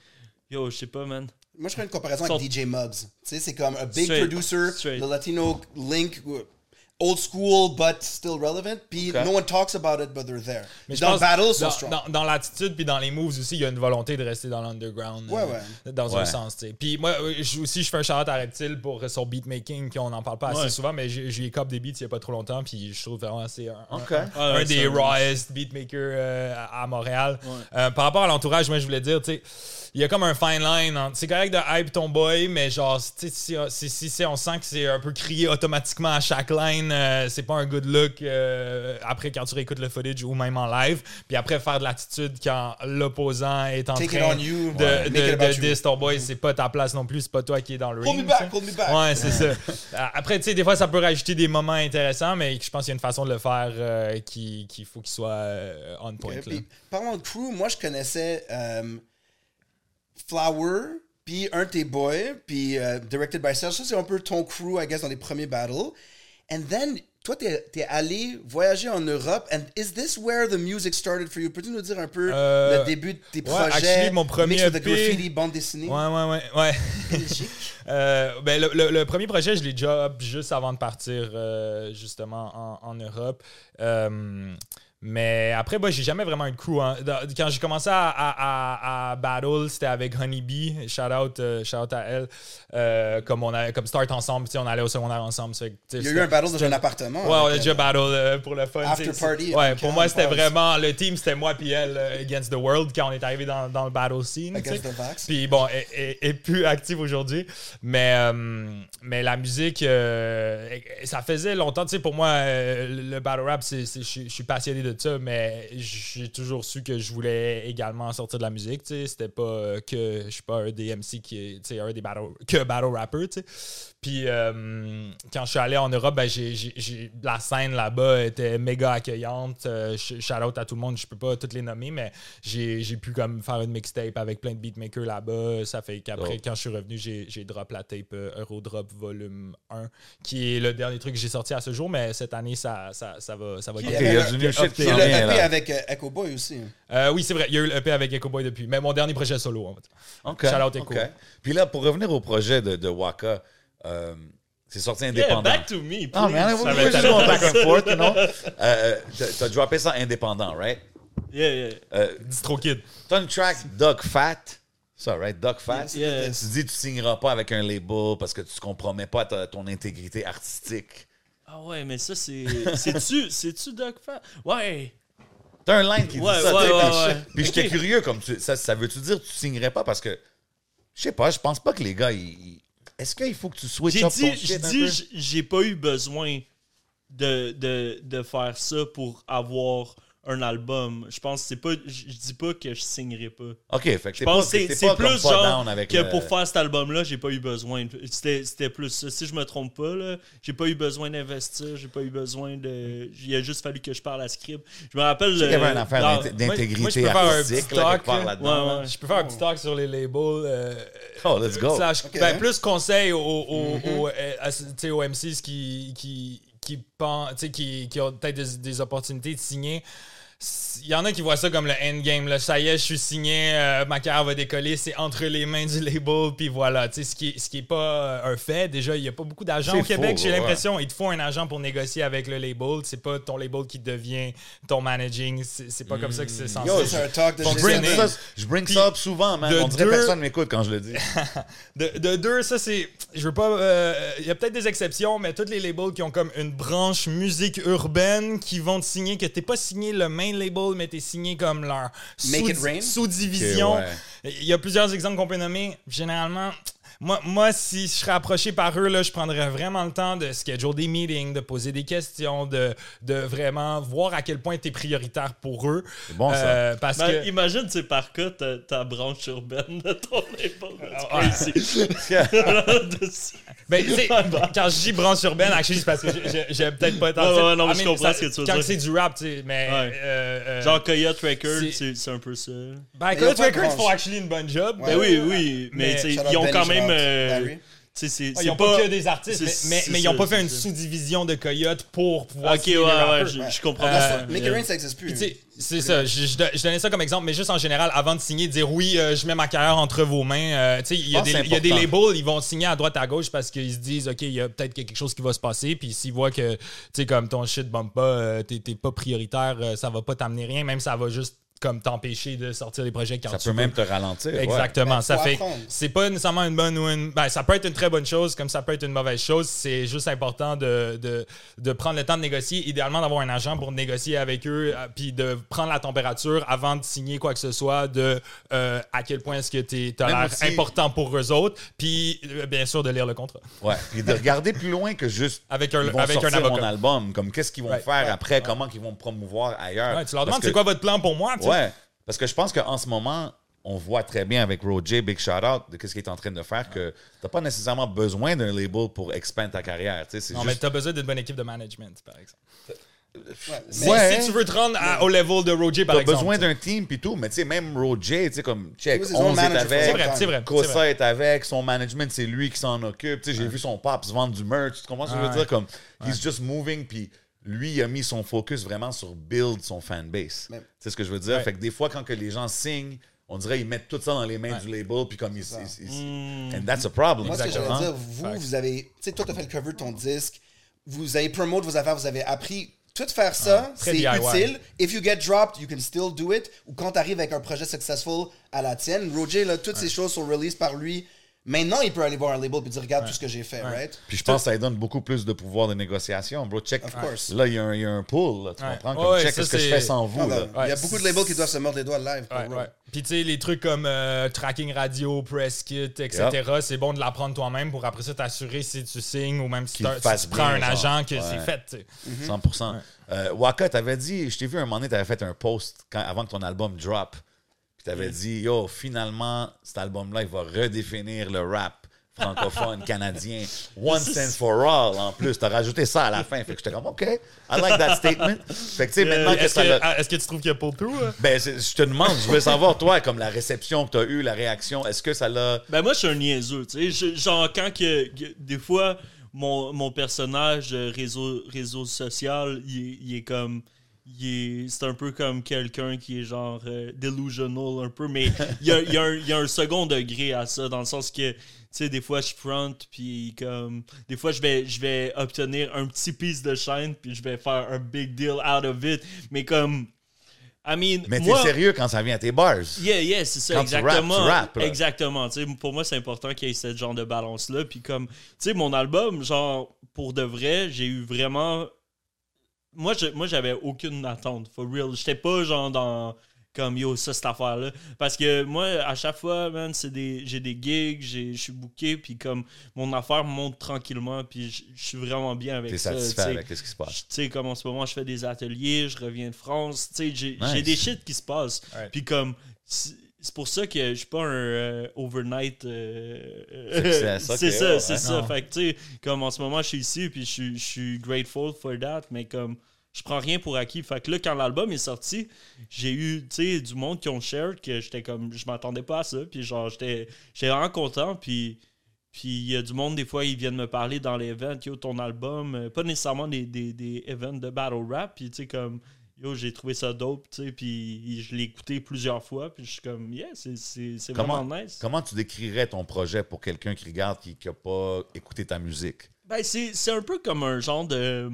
yo, je sais pas, man. Moi, je ferais une comparaison avec DJ Muggs. Tu sais, c'est comme un big Straight. producer, Straight. le Latino Link. Old school but still relevant. Puis Ok. no one talks about it, but they're there. Mais dans battle, ils sont dans, strong. dans, dans l'attitude puis dans les moves aussi, il y a une volonté de rester dans l'underground. Ouais, euh, Dans Ouais. un sens, tu sais. Puis moi euh, je- aussi, je fais un shout à Reptile pour son beatmaking, qu'on n'en parle pas assez souvent, mais j'ai cop des beats il y a pas trop longtemps, puis je trouve vraiment c'est un, un- OK. un, ouais, un des rawest beatmakers euh, à Montréal. Ouais. Euh, par rapport à l'entourage, moi je voulais dire, tu sais, il y a comme un fine line. entre- C'est correct de hype ton boy, mais genre, tu sais, si, si, si, si on sent que c'est un peu crié automatiquement à chaque line, euh, c'est pas un good look euh, après quand tu réécoutes le footage ou même en live. Puis après, faire de l'attitude quand l'opposant est en Take it train on you. de, Ouais. de, you. ton boy, c'est pas ta place non plus, c'est pas toi qui est dans le ring. me back, me back. Ouais, c'est ça. Après, tu sais, des fois, ça peut rajouter des moments intéressants, mais je pense qu'il y a une façon de le faire euh, qui- qu'il faut qu'il soit euh, on point. Ok, là. parlant de crew, moi je connaissais Flower, puis un de tes boys, puis euh, Directed by Serge. Ça, c'est un peu ton crew, I guess, dans les premiers battles. And then, toi, t'es es allé voyager en Europe. And is this where the music started for you? Peux-tu nous dire un peu Euh, le début de tes ouais, projets? actually, mon premier mix with the graffiti, bande dessinée? Ouais, ouais, ouais. ouais. Belgique. Euh, ben, le, le- le premier projet, je l'ai déjà up juste avant de partir euh, justement en, en Europe. Euh, mais après, moi, j'ai jamais vraiment eu de crew. hein. Quand j'ai commencé à, à, à- à battle, c'était avec Honeybee. Shout out, euh, shout out à elle. Euh, comme on a, comme start ensemble, on allait au secondaire ensemble. Il y a eu un battle dans un appartement. Ouais, on a avec, déjà battle euh, pour le fun. After party, Ouais, pour moi, c'était vraiment. Le team, c'était moi puis elle euh, against the world quand on est arrivé dans, dans le battle scene. Against sais. the Vax. Puis bon, est, est- est plus active aujourd'hui. Mais, mais la musique, ça faisait longtemps. Tu sais, pour moi, le battle rap, je suis passionné de mais j'ai toujours su que je voulais également sortir de la musique. C'était pas euh, que je suis pas un des MC qui est, un des battle, que battle rapper. Puis euh, quand je suis allé en Europe, ben, j'ai, j'ai- j'ai- la scène là-bas était méga accueillante. Euh, sh- shout out à tout le monde, je peux pas toutes les nommer, mais j'ai, j'ai pu comme faire une mixtape avec plein de beatmakers là-bas. Ça fait qu'après, Dope. quand je suis revenu, j'ai, j'ai drop la tape euh, Eurodrop Volume 1, qui est le dernier truc que j'ai sorti à ce jour, mais cette année, ça, ça, ça va, ça va Ok, il y a s'en le EP avec euh, Echo Boy aussi. Euh, oui, c'est vrai, il y a eu le EP avec Echo Boy depuis, mais mon dernier projet solo, en fait. Shout out Echo. OK. Puis là, pour revenir au projet de, de Waka, euh, c'est sorti Yeah, indépendant. back to me, please. Ah, mais on Ça back and forth, you know? Euh, euh, t'as- droppé ça indépendant, right? Yeah, yeah. Euh, Distro Kid. T'as une track Dog Fat, ça, right? Dog Fat. Yes. Yeah. Tu dis que tu signeras pas avec un label parce que tu compromets pas ta- ton intégrité artistique. Ah ouais, mais ça, c'est. C'est-tu, c'est-tu Doc Fat? Ouais. T'as un line qui Ouais, dit ça, ouais, ouais, puis- ouais. Puis j'étais curieux, comme tu, ça, ça veut-tu dire que tu signerais pas? Parce que, je sais pas, je pense pas que les gars, ils- ils- est-ce qu'il faut que tu switch J'ai up dit, ton j'ai shit un peu? j'ai pas eu besoin de, de, de faire ça pour avoir un album. Je pense que c'est pas. Je dis pas que je signerai pas. Ok, fait que Je pense c'est comme plus pas genre down avec que le- pour faire cet album-là, j'ai pas eu besoin. C'était c'était plus ça. Si je me trompe pas, là, j'ai pas eu besoin d'investir, j'ai pas eu besoin de. Il a juste fallu que je parle à Script. Je me rappelle. Qu'il y avait une affaire d'intégrité faire un artistique, petit là, talk, là. là-dedans. Ouais, ouais. Je peux faire un petit talk sur les labels. euh, Oh, let's go. slash- ben, plus conseil aux, aux, aux, euh, tu sais, aux MCs qui, qui, qui, pen- tu sais, qui, qui ont peut-être des, des opportunités de signer. Il y en a qui voient ça comme le endgame. Là. Ça y est, je suis signé, euh, ma carrière va décoller, c'est entre les mains du label, puis voilà. Ce qui n'est ce qui est pas euh, un fait. Déjà, il n'y a pas beaucoup d'agents au Québec, j'ai ouais. l'impression. Il te faut un agent pour négocier avec le label. C'est pas ton label qui devient ton managing. C'est pas comme ça que c'est censé. Yo, C'est un talk de Je Bon, G7. bring, ça, je bring ça up souvent, man. de On dirait deux- personne m'écoute quand je le dis. De, de deux, ça c'est. Je veux pas. euh, Il y a peut-être des exceptions, mais tous les labels qui ont comme une branche musique urbaine qui vont te signer que t'es pas signé le main label, mais t'es signé comme leur sous- sous-division. Il y a plusieurs exemples qu'on peut nommer. Généralement. Moi, moi, si je serais approché par eux, là, je prendrais vraiment le temps de schedule des meetings, de poser des questions, de, de vraiment voir à quel point tu es prioritaire pour eux. C'est bon, ça. Euh, parce Ben, que. Imagine, sais, par cas, ta, ta branche urbaine de ton. Ah. C'est crazy. Ben, tu sais, quand je dis branche urbaine, actually, c'est parce que j'ai- peut-être pas tant Ouais, ouais, non, mais je comprends ça- ce que tu veux Quand dire. c'est du rap, tu sais, mais. Ouais. euh, euh, Genre Coyote Records, c'est- c'est c'est un peu ça. Ben, Coyote ils Records branche. font actually une bonne job. Ouais. Ben oui, oui, mais, ils ont quand shout même. euh, c'est Ah, c'est ils ont pas, que des artistes, mais, c'est- mais, c'est mais ils ont pas fait une sous-division de Coyote pour pouvoir Ok, ouais, je, je comprends. Euh, ça. Make It Rain, ça existe plus. Sais, C'est ça, je, donnais ça comme exemple, mais juste en général, avant de signer, dire oui, euh, je mets ma carrière entre vos mains. euh, tu sais, il y, a des- y a labels, ils vont signer à droite à gauche parce qu'ils se disent, OK, il y a peut-être quelque chose qui va se passer. Puis s'ils voient que, tu sais, comme ton shit bombe pas, euh, t'es pas prioritaire, euh, ça va pas t'amener rien, même ça va juste comme t'empêcher de sortir des projets quand Ça tu peut veux. même te ralentir. Exactement. Ça fait. C'est pas nécessairement une bonne ou une. Ben, ça peut être une très bonne chose, comme ça peut être une mauvaise chose. C'est juste important de, de, de prendre le temps de négocier. Idéalement, d'avoir un agent pour négocier avec eux, euh, puis de prendre la température avant de signer quoi que ce soit, de euh, à quel point est-ce que tu as Même l'air aussi- important pour eux autres, puis euh, bien sûr de lire le contrat. Ouais. Puis de regarder plus loin que juste Avec un- ils vont avec un avocat. mon album, comme qu'est-ce qu'ils vont faire après, comment ils vont me promouvoir ailleurs. Ouais, tu leur demandes que- c'est quoi votre plan pour moi, Ouais, parce que je pense qu'en ce moment, on voit très bien avec Roger, Big Shout Out, de ce qu'il est en train de faire, que t'as pas nécessairement besoin d'un label pour expand ta carrière. Non, mais juste... tu as besoin d'une bonne équipe de management, par exemple. Ouais, Si, Ouais. si tu veux te rendre à- au level de Roger, par T'as exemple. besoin tu sais. d'un team puis tout, mais tu sais, même Roger, tu sais, comme, check, his own 11 est avec, c'est vrai. c'est vrai. Kosa est avec, son management, c'est lui qui s'en occupe. Tu sais, j'ai vu son pap se vendre du merch. Tu comprends ce que je veux dire? Comme, he's just moving, puis lui, il a mis son focus vraiment sur build son fanbase. Mais- sais ce que je veux dire? Ouais. Fait que des fois, quand que les gens signent, on dirait ils mettent tout ça dans les mains Ouais. du label, puis comme ils. ils- Hmm. ils- And that's a problem. Moi, ce que j'allais dire, vous, vous avez. Tu sais, toi, tu as fait le cover de ton disque, vous avez promote vos affaires, vous avez appris. Tout faire ça, très c'est utile. If you get dropped, you can still do it. Ou quand tu arrives avec un projet successful à la tienne, Roger, là, toutes ces choses sont released par lui. Maintenant, il peut aller voir un label et dire Regarde tout ce que j'ai fait, right? Puis je pense que ça lui donne beaucoup plus de pouvoir de négociation, bro. Check. Of course. Là, il y, a un- il y a un pool, là, tu Ouais. comprends? Comme Ouais, check, ça, qu'est-ce que je fais sans vous, Ah, là? ben, il y a beaucoup de labels qui doivent se mordre les doigts live. Puis tu sais, les trucs comme euh, tracking radio, press kit, etc., c'est bon de l'apprendre toi-même pour après ça t'assurer si tu signes ou même si, si tu prends bien, un genre. agent que Ouais. c'est fait. tu sais. 100%. Euh, Waka, t'avais dit, je t'ai vu un moment donné, t'avais fait un post quand- avant que ton album drop. Puis t'avais dit, yo, finalement, cet album-là, il va redéfinir le rap francophone, canadien. One sense for all, en plus. T'as rajouté ça à la fin. Fait que j'étais comme, OK, I like that statement. Fait que, tu sais, maintenant que ça que, l'a- ah, est-ce que tu trouves qu'il y a pull through? hein? Ben, je te demande, je veux savoir, toi, comme la réception que t'as eue, la réaction, est-ce que ça l'a. Ben moi, je suis un niaiseux, tu sais. Genre, quand que, que- des fois, mon, mon personnage euh, réseau, réseau social, il est comme... il est- C'est un peu comme quelqu'un qui est genre euh, delusional un peu, mais il y a, il y a un, il y a un second degré à ça, dans le sens que, tu sais, des fois, je front, puis comme... Des fois, je vais, je vais obtenir un petit piece de chaîne, puis je vais faire un big deal out of it, mais comme... I mean, Mais t'es sérieux quand ça vient à tes bars? Yeah, yeah, c'est ça, Quand tu exactement. tu là. exactement. Tu sais, pour moi, c'est important qu'il y ait ce genre de balance-là. Puis comme, tu sais, mon album, genre, pour de vrai, j'ai eu vraiment... Moi, je, moi, j'avais aucune attente, for real. J'étais pas, genre, dans... Comme, yo, ça, cette affaire-là. Parce que moi, à chaque fois, man, c'est des... j'ai des gigs, j'ai- je suis booké, puis comme, mon affaire monte tranquillement, puis je suis vraiment bien avec T'es ça. satisfait tu sais. avec ce qui se passe? Tu sais, comme en ce moment, je fais des ateliers, je reviens de France. Tu sais, j'ai Nice. des shit qui se passent. Puis comme, c'est pour ça que je suis pas un euh, overnight. euh, ok, c'est ça, ouais. c'est ça. Non. Fait que, tu sais, comme en ce moment, je suis ici, puis je suis- je suis grateful for that, mais comme, je prends rien pour acquis. Fait que là, quand l'album est sorti, j'ai eu, tu sais, du monde qui ont share que j'étais comme, je m'attendais pas à ça, puis genre, j'étais j'étais vraiment content, puis. Puis il y a du monde, des fois, ils viennent me parler dans les events, yo, ton album, euh, pas nécessairement des, des, des events de battle rap, puis tu sais, comme, yo, j'ai trouvé ça dope, tu sais, puis je l'ai écouté plusieurs fois, puis je suis comme, yeah, c'est- vraiment nice. comment tu décrirais ton projet pour quelqu'un qui regarde, qui n'a pas écouté ta musique? Ben, c'est c'est un peu comme un genre de.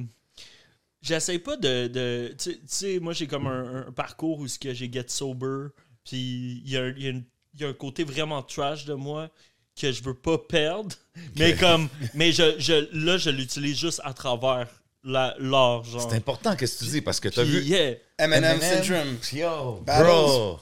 J'essaie pas de. de tu sais- moi, j'ai comme un, un parcours où j'ai get sober, puis il y, a y a un côté vraiment trash de moi que je veux pas perdre. Mais comme. Mais je, je, là, je l'utilise juste à travers la- l'art, genre. C'est important qu'est-ce que tu dis parce que tu as Puis, vu. yeah. Eminem Syndrome. Yo, Battles. bro.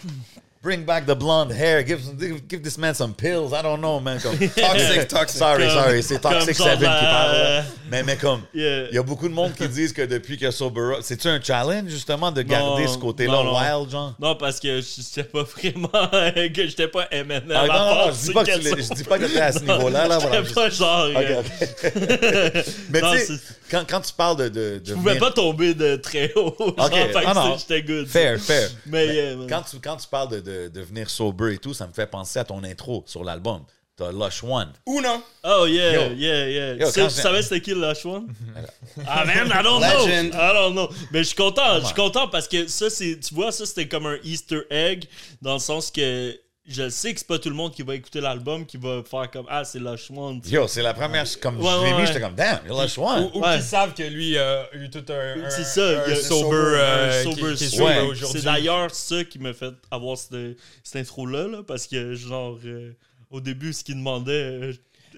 Bring back the blonde hair. Give, give, give this man some pills. I don't know, man. Comme- Toxic, toxic. Sorry, Comme- sorry. C'est Toxic genre 7 qui la- parle. là. Mais, mais comme, Yeah. il y a beaucoup de monde qui disent que depuis que Sober Up, c'est-tu un challenge justement de garder Non, ce côté-là non, non. wild, genre? Non, parce que je sais pas vraiment que j'étais pas Eminem. Ah, non, non, non, je dis pas que tu l'es- je dis pas que t'es à ce niveau-là, là, voilà, J'étais pas genre. Ok, euh, ok. Mais Non, tu sais, c'est- quand, quand tu parles de. de, de Je pouvais venir- pas tomber de très haut. Genre, Ok, fait que non, non. J'étais good. Fair, fair. Mais, yeah, man. Quand tu, quand tu parles de, de, de devenir sober et tout, ça me fait penser à ton intro sur l'album. t'as Lush One. Ou non. Oh yeah, Yo. yeah, yeah. Yo, tu savais c'était qui le Lush One? ah man, I don't Legend. know. I don't know. Mais je suis content, je suis content parce que ça, c'est, tu vois, ça c'était comme un Easter egg dans le sens que je sais que c'est pas tout le monde qui va écouter l'album qui va faire comme ah c'est Lush One. Yo, c'est la première. Comme Ouais, je l'ai ouais, mis, j'étais comme, damn, you're Lush One. Ou, ou Ouais. qu'ils savent que lui euh, a eu tout un, un, C'est ça, un il y a- sober, sober, euh, qui- qui sober. aujourd'hui. C'est d'ailleurs ça qui m'a fait avoir cette, cette intro-là, là, parce que, genre, euh, au début, ce qu'il demandait. euh,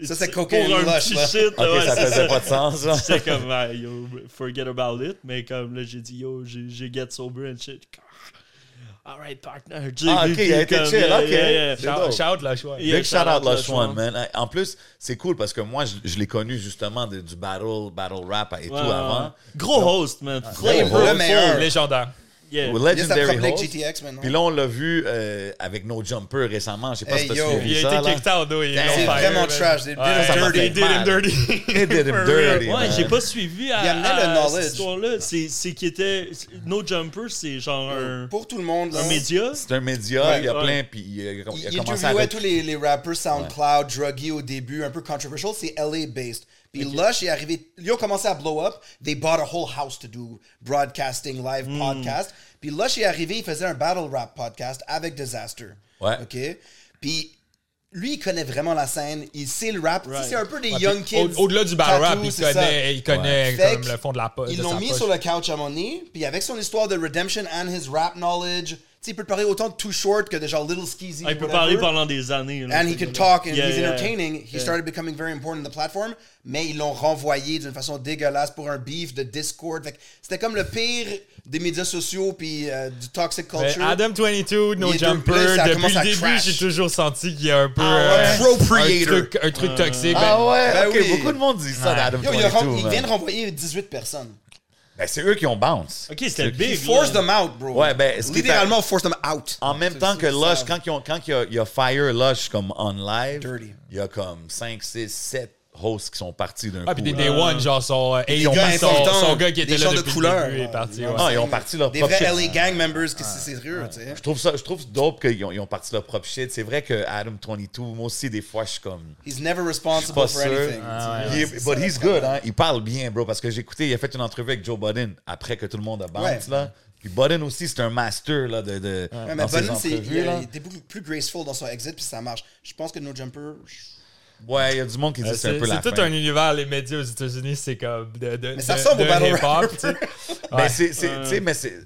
Ça, c'est pour cocaine un lush, petit là. shit. Ça c'est faisait pas de sens. J'étais comme, ah, yo, forget about it. Mais comme là, j'ai dit, yo, j'ai j'ai get sober and shit. Alright, partner. Tu sais, Ah, ok, il a été chill, yeah, ok. yeah, yeah. C'est Shout, la choix. Yeah, Big shout out Lush Lush One, One. man. En plus, c'est cool parce que moi, je, je l'ai connu justement de- du battle, battle rap et tout Ouais, avant. Gros host, man. gros Flavor. host. Le meilleur. Légendaire. Yeah. Il Legendary host. GTX maintenant. Puis là, on l'a vu euh, avec No Jumper récemment. Je sais pas Hey, si t'as suivi Il a ça. été là. kicked out, Damn. l'ont C'est vraiment trash. They did Ouais, him ça m'a dirty. fait They did him dirty. They did him dirty. Ouais, j'ai pas suivi à, Il à le knowledge. cette histoire-là. C'est qu'il était. No Jumper, c'est genre un, Pour tout le monde, là. un média. C'est un média, il y a plein, puis il, a- il a Il, il commencé à... interviewait tous les, les rappers SoundCloud, Druggy au début, un peu controversial. C'est LA-based. Puis Lush est arrivé. Ils ont commencé à blow up. They bought a whole house to do broadcasting, live Hmm. podcast. Puis Lush est arrivé, il faisait un battle rap podcast avec Disaster. Ouais. OK? Puis lui, il connaît vraiment la scène. Il sait le rap. Tu sais, Right. C'est un peu des Ouais, young kids. Au-delà du battle rap, il connaît, il connaît comme que le fond de la poche. Ils l'ont mis sur le couch à mon nez, puis avec son histoire de redemption and his rap knowledge, il peut te parler autant de Too Short que de genre Little Skeezy. Ah, il peut whatever. parler pendant des années. là, And he can gars-là. talk and Yeah, he's yeah. entertaining. He started becoming very important in the platform, mais ils l'ont renvoyé d'une façon dégueulasse pour un beef de Discord. C'était comme le pire des médias sociaux puis euh, du toxic Mais culture. Adam 22, No Il Jumper, plus, ça depuis le début, j'ai toujours senti qu'il y a un peu Ah euh, ouais. un truc, un truc toxique. Ah Ben, ouais, Ben oui. beaucoup de monde dit ça Ouais. d'Adam Yo, il, a ren- 22, il man. vient de renvoyer 18 personnes. Ben, c'est eux qui ont bounce. Ok, c'était big. forced là. them out, bro. Ouais, ben, ce qui est- Littéralement, force them out. En même temps que. Lush, quand, ils ont, quand il, a, il a fire Lush comme on live, Dirty. il y a comme 5, 6, 7 hosts qui sont partis d'un Ah, coup. puis des. Day One, genre son, euh, son- gars son, importants, son gars qui des était là gens de depuis couleur. le début est parti. ouais. Ah, ils ont parti leur Des propre vrais shit. LA gang members, que c'est sérieux, tu sais. Je trouve ça, je trouve dope qu'ils ont, ils ont parti leur propre shit. C'est vrai que Adam 22, moi aussi, des fois, je suis comme. He's never responsible for sûr. anything. Ah, Il est- but he's good, hein. Il parle bien, bro. Parce que j'ai écouté, il a fait une entrevue avec Joe Budden après que tout le monde a bounce, Ouais. là. Puis Budden aussi, c'est un master, là, de. de Ouais, mais Budden, c'est- il, là. il était beaucoup plus graceful dans son exit, puis ça marche. Je pense que No Jumper. Ouais, il y a du monde qui dit Euh, c'est un peu la c'est tout fin. un univers, les médias aux États-Unis, c'est comme de, de, Mais ça ressemble au de battle Ouais. c'est, mais c'est.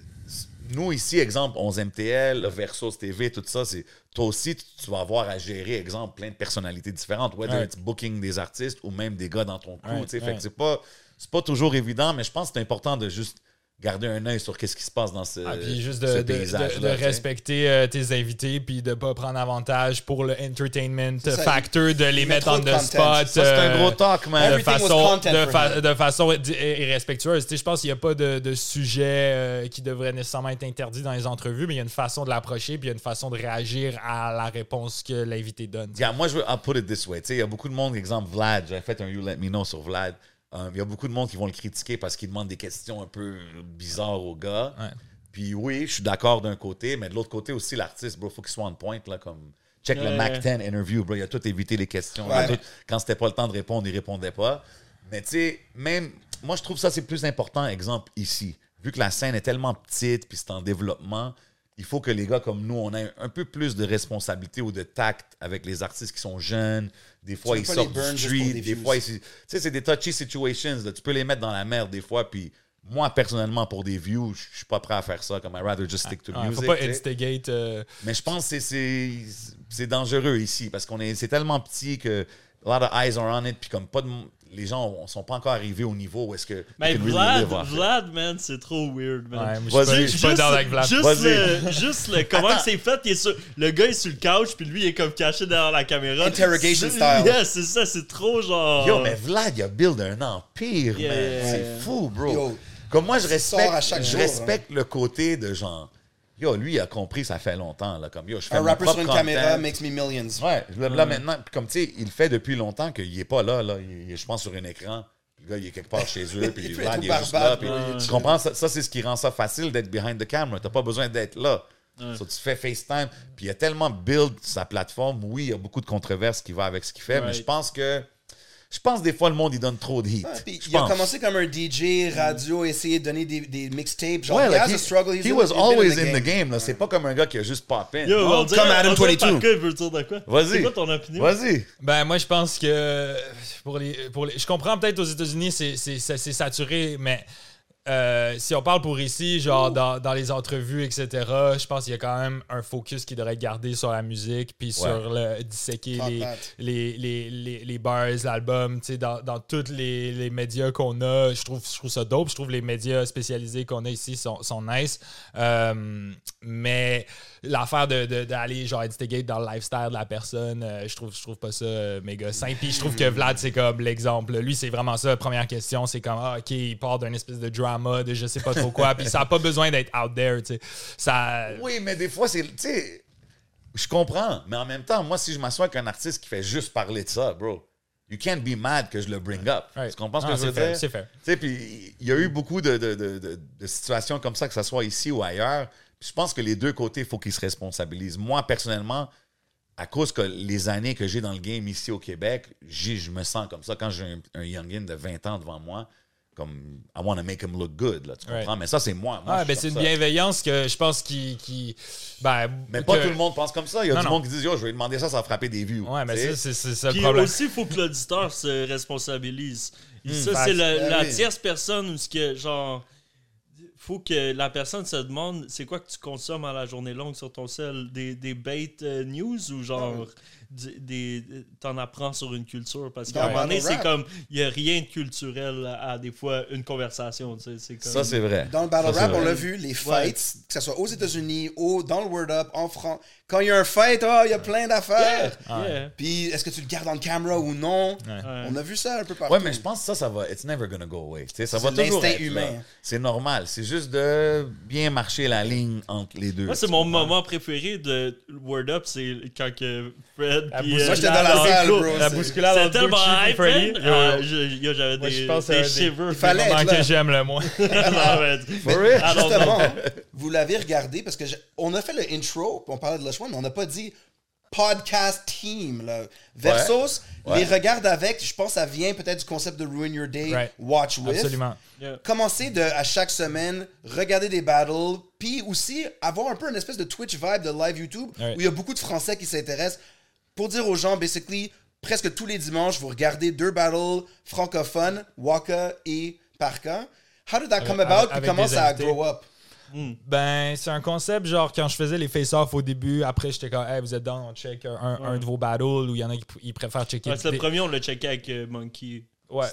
Nous, ici, exemple, 11 MTL, Versus TV, tout ça, c'est. Toi aussi, tu, vas avoir à gérer, exemple, plein de personnalités différentes, Ouais. it's booking des artistes ou même des gars dans ton crew, Ouais, tu sais. Fait que c'est pas, c'est pas toujours évident, mais je pense que c'est important de juste garder un œil sur qu'est-ce qui se passe dans ce, Ah, puis juste ce de, de, de- respecter euh, tes invités, puis de pas prendre avantage pour le entertainment ça, factor, de les mettre de the content. spot. Ça, c'est un euh, gros talk, man. de façon, de, fa- façon ir- irrespectueuse. Tu sais, je pense qu'il n'y a pas de, de sujet euh, qui devrait nécessairement être interdit dans les entrevues, mais il y a une façon de l'approcher, puis il y a une façon de réagir à la réponse que l'invité donne. Yeah, moi, je veux I'll put it this way. Tu sais, il y a beaucoup de monde, exemple Vlad, j'avais fait un You Let Me Know sur Vlad. Euh, Il y a beaucoup de monde qui vont le critiquer parce qu'il demande des questions un peu bizarres aux gars. Ouais. Puis oui, je suis d'accord d'un côté, mais de l'autre côté aussi, l'artiste, bro, faut qu'il soit on point, là, comme... Check le Ouais. Mac 10 interview, bro, il a tout évité les questions. Ouais. tout- quand c'était pas le temps de répondre, il répondait pas. Mais tu sais, même... Moi, je trouve ça, c'est plus important, exemple, ici. Vu que la scène est tellement petite, puis c'est en développement, il faut que les gars comme nous, on ait un peu plus de responsabilité ou de tact avec les artistes qui sont jeunes. Des fois, ils sortent du street. des Des fois, ils- tu sais, c'est des touchy situations. là. Tu peux les mettre dans la merde des fois, puis moi, personnellement, pour des views, je suis pas prêt à faire ça. Comme I rather just stick to the Ouais, music. faut pas instigate. euh, Mais je pense que c'est dangereux ici parce qu'on est c'est tellement petit que a lot of eyes are on it puis comme pas de les gens ne sont pas encore arrivés au niveau où est-ce que Mais really Vlad. Vlad, man, c'est trop weird, man. ouais, je suis pas- Vas-y. je suis pas Juste- down avec Vlad. Juste, Vas-y. le, juste le, comment que c'est fait, il est sur- le gars est sur le couch, puis lui il est comme caché derrière la caméra. Interrogation C'est- style. Yeah, c'est ça, c'est trop genre. Yo, mais Vlad, il a build un empire, Yeah, man. c'est fou, bro. Yo, Comme moi, je respecte, à chaque je jour, respecte le côté de genre, yo, lui, il a compris, ça fait longtemps, là, comme yo, je fais un rapper sur une content. caméra makes me millions. Ouais, là, là, maintenant, puis comme tu sais, il le fait depuis longtemps qu'il est pas là, là. Il est, je pense, sur un écran. Le gars, il est quelque part chez eux, puis Il il est juste là. puis tu comprends? Ça, ça, c'est ce qui rend ça facile d'être behind the camera. T'as pas besoin d'être là. So, tu fais FaceTime, puis il y a tellement build sa plateforme. Oui, il y a beaucoup de controverses qui vont avec ce qu'il fait, mais je pense que. Je pense des fois le monde il donne trop de heat. Il a commencé comme un DJ radio, essayer de donner des, des mixtapes. Genre, Ouais, he like, he, a struggle. he was always in the game. là. C'est pas comme un gars qui a juste pop in. Yo, on dirait, comme Adam on dirait 22. Parker, il veut dire de quoi? Vas-y. C'est quoi ton opinion? Vas-y. Ben, moi, je pense que pour les, pour les- je comprends peut-être aux États-Unis, c'est, c'est, c'est- c'est saturé, mais euh, si on parle pour ici, genre dans, dans les entrevues, etc., je pense qu'il y a quand même un focus qui devrait être gardé sur la musique, puis sur le disséquer les, that. les, les, les, les bars, l'album, tu sais, dans, dans tous les, les médias qu'on a. Je trouve, je trouve ça dope. Je trouve les médias spécialisés qu'on a ici sont, sont nice. Euh, mais l'affaire de, de- d'aller genre instigate dans le lifestyle de la personne, euh, je trouve je trouve pas ça euh, méga simple. Puis je trouve que Vlad c'est comme l'exemple. Lui c'est vraiment ça. Première question, c'est comme ah, ok il part d'un espèce de drama de je sais pas trop quoi. Puis ça a pas besoin d'être out there. Tu sais, ça. Oui, mais des fois, c'est. Tu sais, je comprends. Mais en même temps, moi, si je m'assois avec un artiste qui fait juste parler de ça, bro, you can't be mad que je le bring up. Ouais. Tu comprends ce Ah, que je c'est veux fair, dire? c'est fair. Tu sais, puis il y a eu beaucoup de, de- de- de- de situations comme ça, que ce soit ici ou ailleurs. Puis je pense que les deux côtés, il faut qu'ils se responsabilisent. Moi, personnellement, à cause que les années que j'ai dans le game ici au Québec, j'ai- je me sens comme ça. Quand j'ai un, un youngin de 20 ans devant moi, comme I want to make him look good, là, tu comprends? Right. Mais ça, c'est moi. Moi, Ouais, je ben c'est une ça. bienveillance que je pense qui. qui ben, Mais pas que- tout le monde pense comme ça. Il y a Non, du non. monde qui dit Yo, je vais lui demander ça, ça va frapper des vues. Ouais, mais ça, c'est ça le Puis problème. aussi, il faut que l'auditeur se responsabilise. Et ça, c'est la, Ben la tierce personne où ce que, genre, faut que la personne se demande c'est quoi que tu consommes à la journée longue sur ton sel? Des, des bait euh, news ou genre t'en apprends sur une culture Parce qu'à un moment donné, c'est comme, il n'y a rien de culturel à, à des fois une conversation. tu sais, C'est comme, Ça, c'est vrai. Dans le battle Ça, rap, on l'a vu, les fights, que ce soit aux États-Unis, au, dans le Word Up, en France. Quand il y a un fight, oh, il y a plein d'affaires. Yeah. Puis est-ce que tu le gardes en camera ou non? Ouais. On a vu ça un peu partout. Ouais, mais je pense que ça, ça va. It's never gonna go away. Tu sais, ça C'est va toujours l'instinct être humain. C'est normal. C'est juste de bien marcher la ligne entre les deux. Moi, c'est mon moment préféré de Word Up, c'est quand que Puis, bousculade. euh, Moi, j'étais dans la salle, bro. La bousculade entre tellement Gucci et Ah, J'avais des, shivers. Il fallait être là. que j'aime le moins. Know. Justement, vous l'avez regardé parce que je- on a fait le intro, puis on parlait de Lush One, mais on n'a pas dit podcast team. Là. Versus, Ouais. les regarde avec, je pense que ça vient peut-être du concept de Ruin Your Day, Right. Watch With. Absolument. Yeah. Commencer de, à chaque semaine, regarder des battles, puis aussi avoir un peu une espèce de Twitch vibe de live YouTube où il y a beaucoup de Français qui s'intéressent pour dire aux gens, basically, presque tous les dimanches, vous regardez deux battles francophones, Waka et Parka. How did that come Avec- about? Puis comment ça a grow up? Ben, c'est un concept, genre, quand je faisais les face-off au début, après, j'étais comme, hey, vous êtes dans, on check un, de vos battles, ou il y en a qui ils préfèrent checker. Ouais, c'est le premier, on l'a checké avec euh, Monkey. Ouais.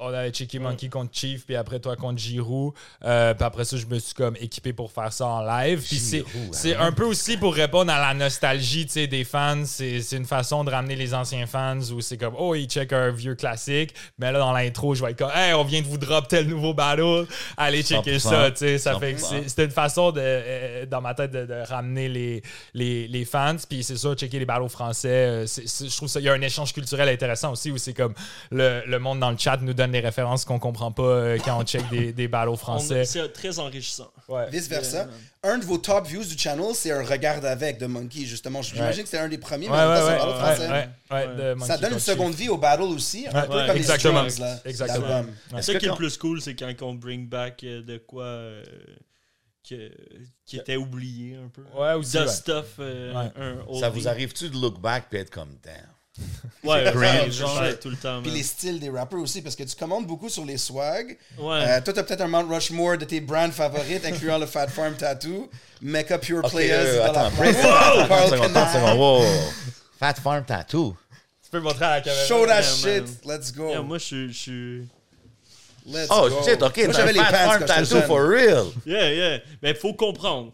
On- avait checké Monkey contre Chief, puis après toi contre Giroud. Euh, puis après ça, je me suis comme équipé pour faire ça en live. Puis c'est, c'est un peu aussi pour répondre à la nostalgie des fans. C'est, c'est une façon de ramener les anciens fans où c'est comme, oh, ils check un vieux classique. Mais là, dans l'intro, je vais être comme, hey, on vient de vous drop tel nouveau battle. Allez checker 100%. ça. Ça fait que 100%. c'est, c'était une façon de, euh, dans ma tête de, de ramener les, les, les fans. Puis c'est ça, checker les battles français. euh, c'est- je trouve ça, il y a un échange culturel intéressant aussi où c'est comme le, le monde dans le chat nous donne des références qu'on comprend pas euh, quand on check des, des battles français. C'est très enrichissant. Ouais. Vice versa. Un de vos top views du channel, c'est un regard avec de Monkey, justement. J'imagine Ouais. que c'est un des premiers, mais en ouais, même temps, c'est ouais, un battle ouais, français. ouais, ouais, de Ça donne une seconde vie au battle aussi, un Ouais, peu ouais, comme exactement. les Strings, là, Exactement. que qui est le plus cool, c'est quand on bring back euh, de quoi euh, que- qui était oublié un peu. Ouais, aussi, The ouais. stuff. euh, Ouais. un Ça vous arrive-tu de look back puis être comme damn? Ouais, ouais, genre. tout le temps. Puis les styles des rappers aussi, parce que tu commandes beaucoup sur les swags. Ouais. Euh, toi, t'as peut-être un Mount Rushmore de tes brands favorites, incluant le Fat Farm Tattoo, Mecca Pure Ok, Players, euh, attends. Attends seconde, seconde. Wow. Fat Farm Tattoo. Tu peux montrer à la caméra. Show that Yeah, shit, man. let's go. Yeah, moi, je suis-. Let's Oh go. shit, ok, Moi, j'avais les Fat Farm Tattoo for real. Yeah, yeah. Mais il faut comprendre.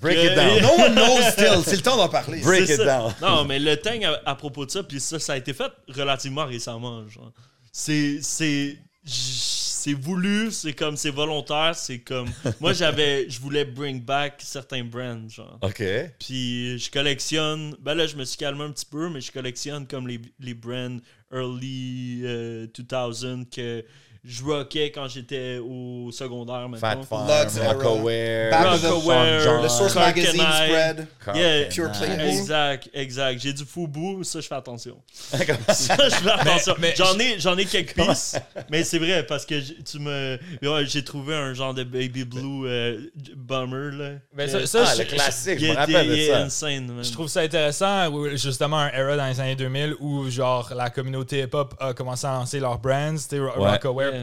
Break Que- it down. No one knows still. C'est le temps d'en parler. Break it ça. down. Non, mais le thing à, à propos de ça, puis ça, ça a été fait relativement récemment. Genre. C'est, c'est, c'est voulu, c'est comme, c'est volontaire, c'est comme. Moi, j'avais, je voulais bring back certains brands, genre. Ok. Puis je collectionne. Ben là, je me suis calmé un petit peu, mais je collectionne comme les, les brands early euh, 2000 que je rockais quand j'étais au secondaire Fat maintenant. Farm, Lugs era. Rockaware, the- Rockaware, Le Source Magazine spread. Yeah. Pure. Playboy. Exact, exact. J'ai du foubou, ça je fais attention. ça? Je fais attention. mais J'en ai, j'en ai quelques pistes, mais c'est vrai parce que tu me, ouais, j'ai trouvé un genre de baby blue euh, bummer là. Mais Que- ça, ça, Ah, je- le classique, je me rappelle de ça. insane, man. Je trouve ça intéressant, justement, un era dans les années 2000 où, genre, la communauté hip-hop a commencé à lancer leurs brands, Ouais. Rockaware,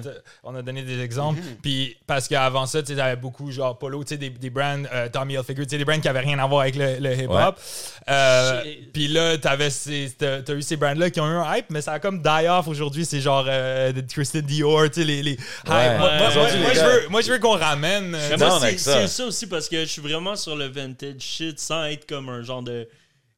On a donné des exemples. Puis, parce qu'avant ça, tu sais, t'avais beaucoup, genre, Polo, tu sais, des, des brands, euh, Tommy Hilfiger, tu sais, des brands qui avaient rien à voir avec le, le hip-hop. Euh. Puis là, t'avais ces- t'as t'as eu ces brands-là qui ont eu un hype, mais ça a comme die off aujourd'hui. C'est genre euh, de Christian Dior, tu sais, les, les hype. Ouais. Moi, je veux, moi, je veux qu'on ramène. euh, ça. c'est ça aussi parce que je suis vraiment sur le vintage shit sans être comme un genre de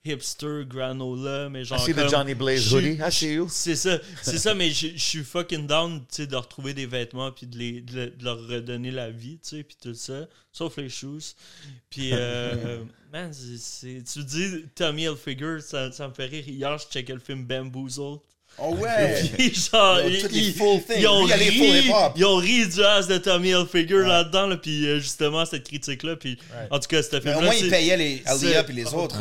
hipster granola, mais genre. Comme- Johnny Blaze hoodie. I see you. C'est ça, c'est ça, mais je suis fucking down, tu sais, de retrouver des vêtements puis de, les, de, le- de leur redonner la vie, tu sais, puis tout ça, sauf les shoes. Puis, euh, man, c'est- c'est- tu dis Tommy Hilfiger, ça, ça me fait rire. Hier, je checkais le film Bamboozled. Oh ouais. Puis genre, Ils ont ils, les ils- full things. ils ont Lui, il y a les full ri, ils ont ri du ass de Tommy Hilfiger là-dedans, là, puis euh, justement, cette critique-là, puis en tout cas, Mais film au moins, ils payaient les Alia et les oh, autres.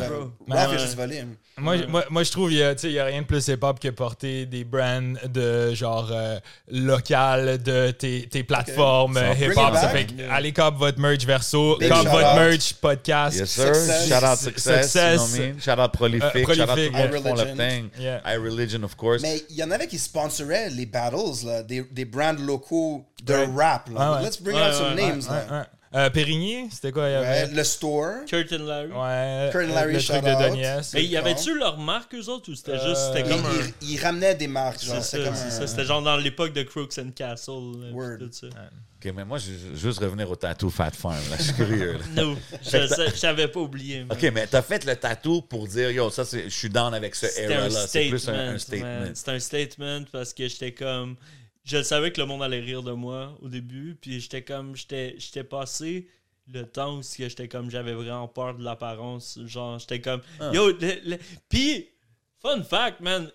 a juste volé. Moi, moi, moi, je trouve qu'il n'y a, rien de plus hip-hop que porter des brands de genre euh, local de tes, tes plateformes So, euh, hip-hop. Ça fait que allez cop votre merch verso, Big cop votre out. merch podcast. Yes, sir. Success. Shout out Success. Success. You know what I mean? Shout out Prolific. Euh, Shout out Prolific. tout le monde qui font leur iReligion. thing. Yeah. iReligion, of course. Mais il y en avait qui sponsoraient les battles, là, des, des brands locaux de rap. Là. Let's bring out some names. Euh, Périgny, c'était quoi? Il y Ouais, avait... le store. Kurt and Larry. Ouais, Kurt and Larry, le shout truc de out. Donies. Mais y avait-tu leur marque, eux autres, ou c'était juste, c'était Euh, Ils, comme un... ils- ils ramenaient des marques. C'est Genre, ça, c'était comme c'est un- ça. C'était genre dans l'époque de Crooks and Castle. puis Word. tout ça. OK, mais moi, je veux juste revenir au tattoo Fat Farm. Là. Je suis curieux. là. No, je t'avais pas oublié. OK, mais t'as fait le tatou pour dire, yo, ça, c'est- je suis down avec ce C'était era-là. C'est plus un, un statement. C'était un statement parce que j'étais comme. Je savais que le monde allait rire de moi au début, puis j'étais comme. J'étais j'étais passé le temps où j'étais comme. J'avais vraiment peur de l'apparence. Genre, j'étais comme. Ah. Yo, le- le- puis, fun fact, man.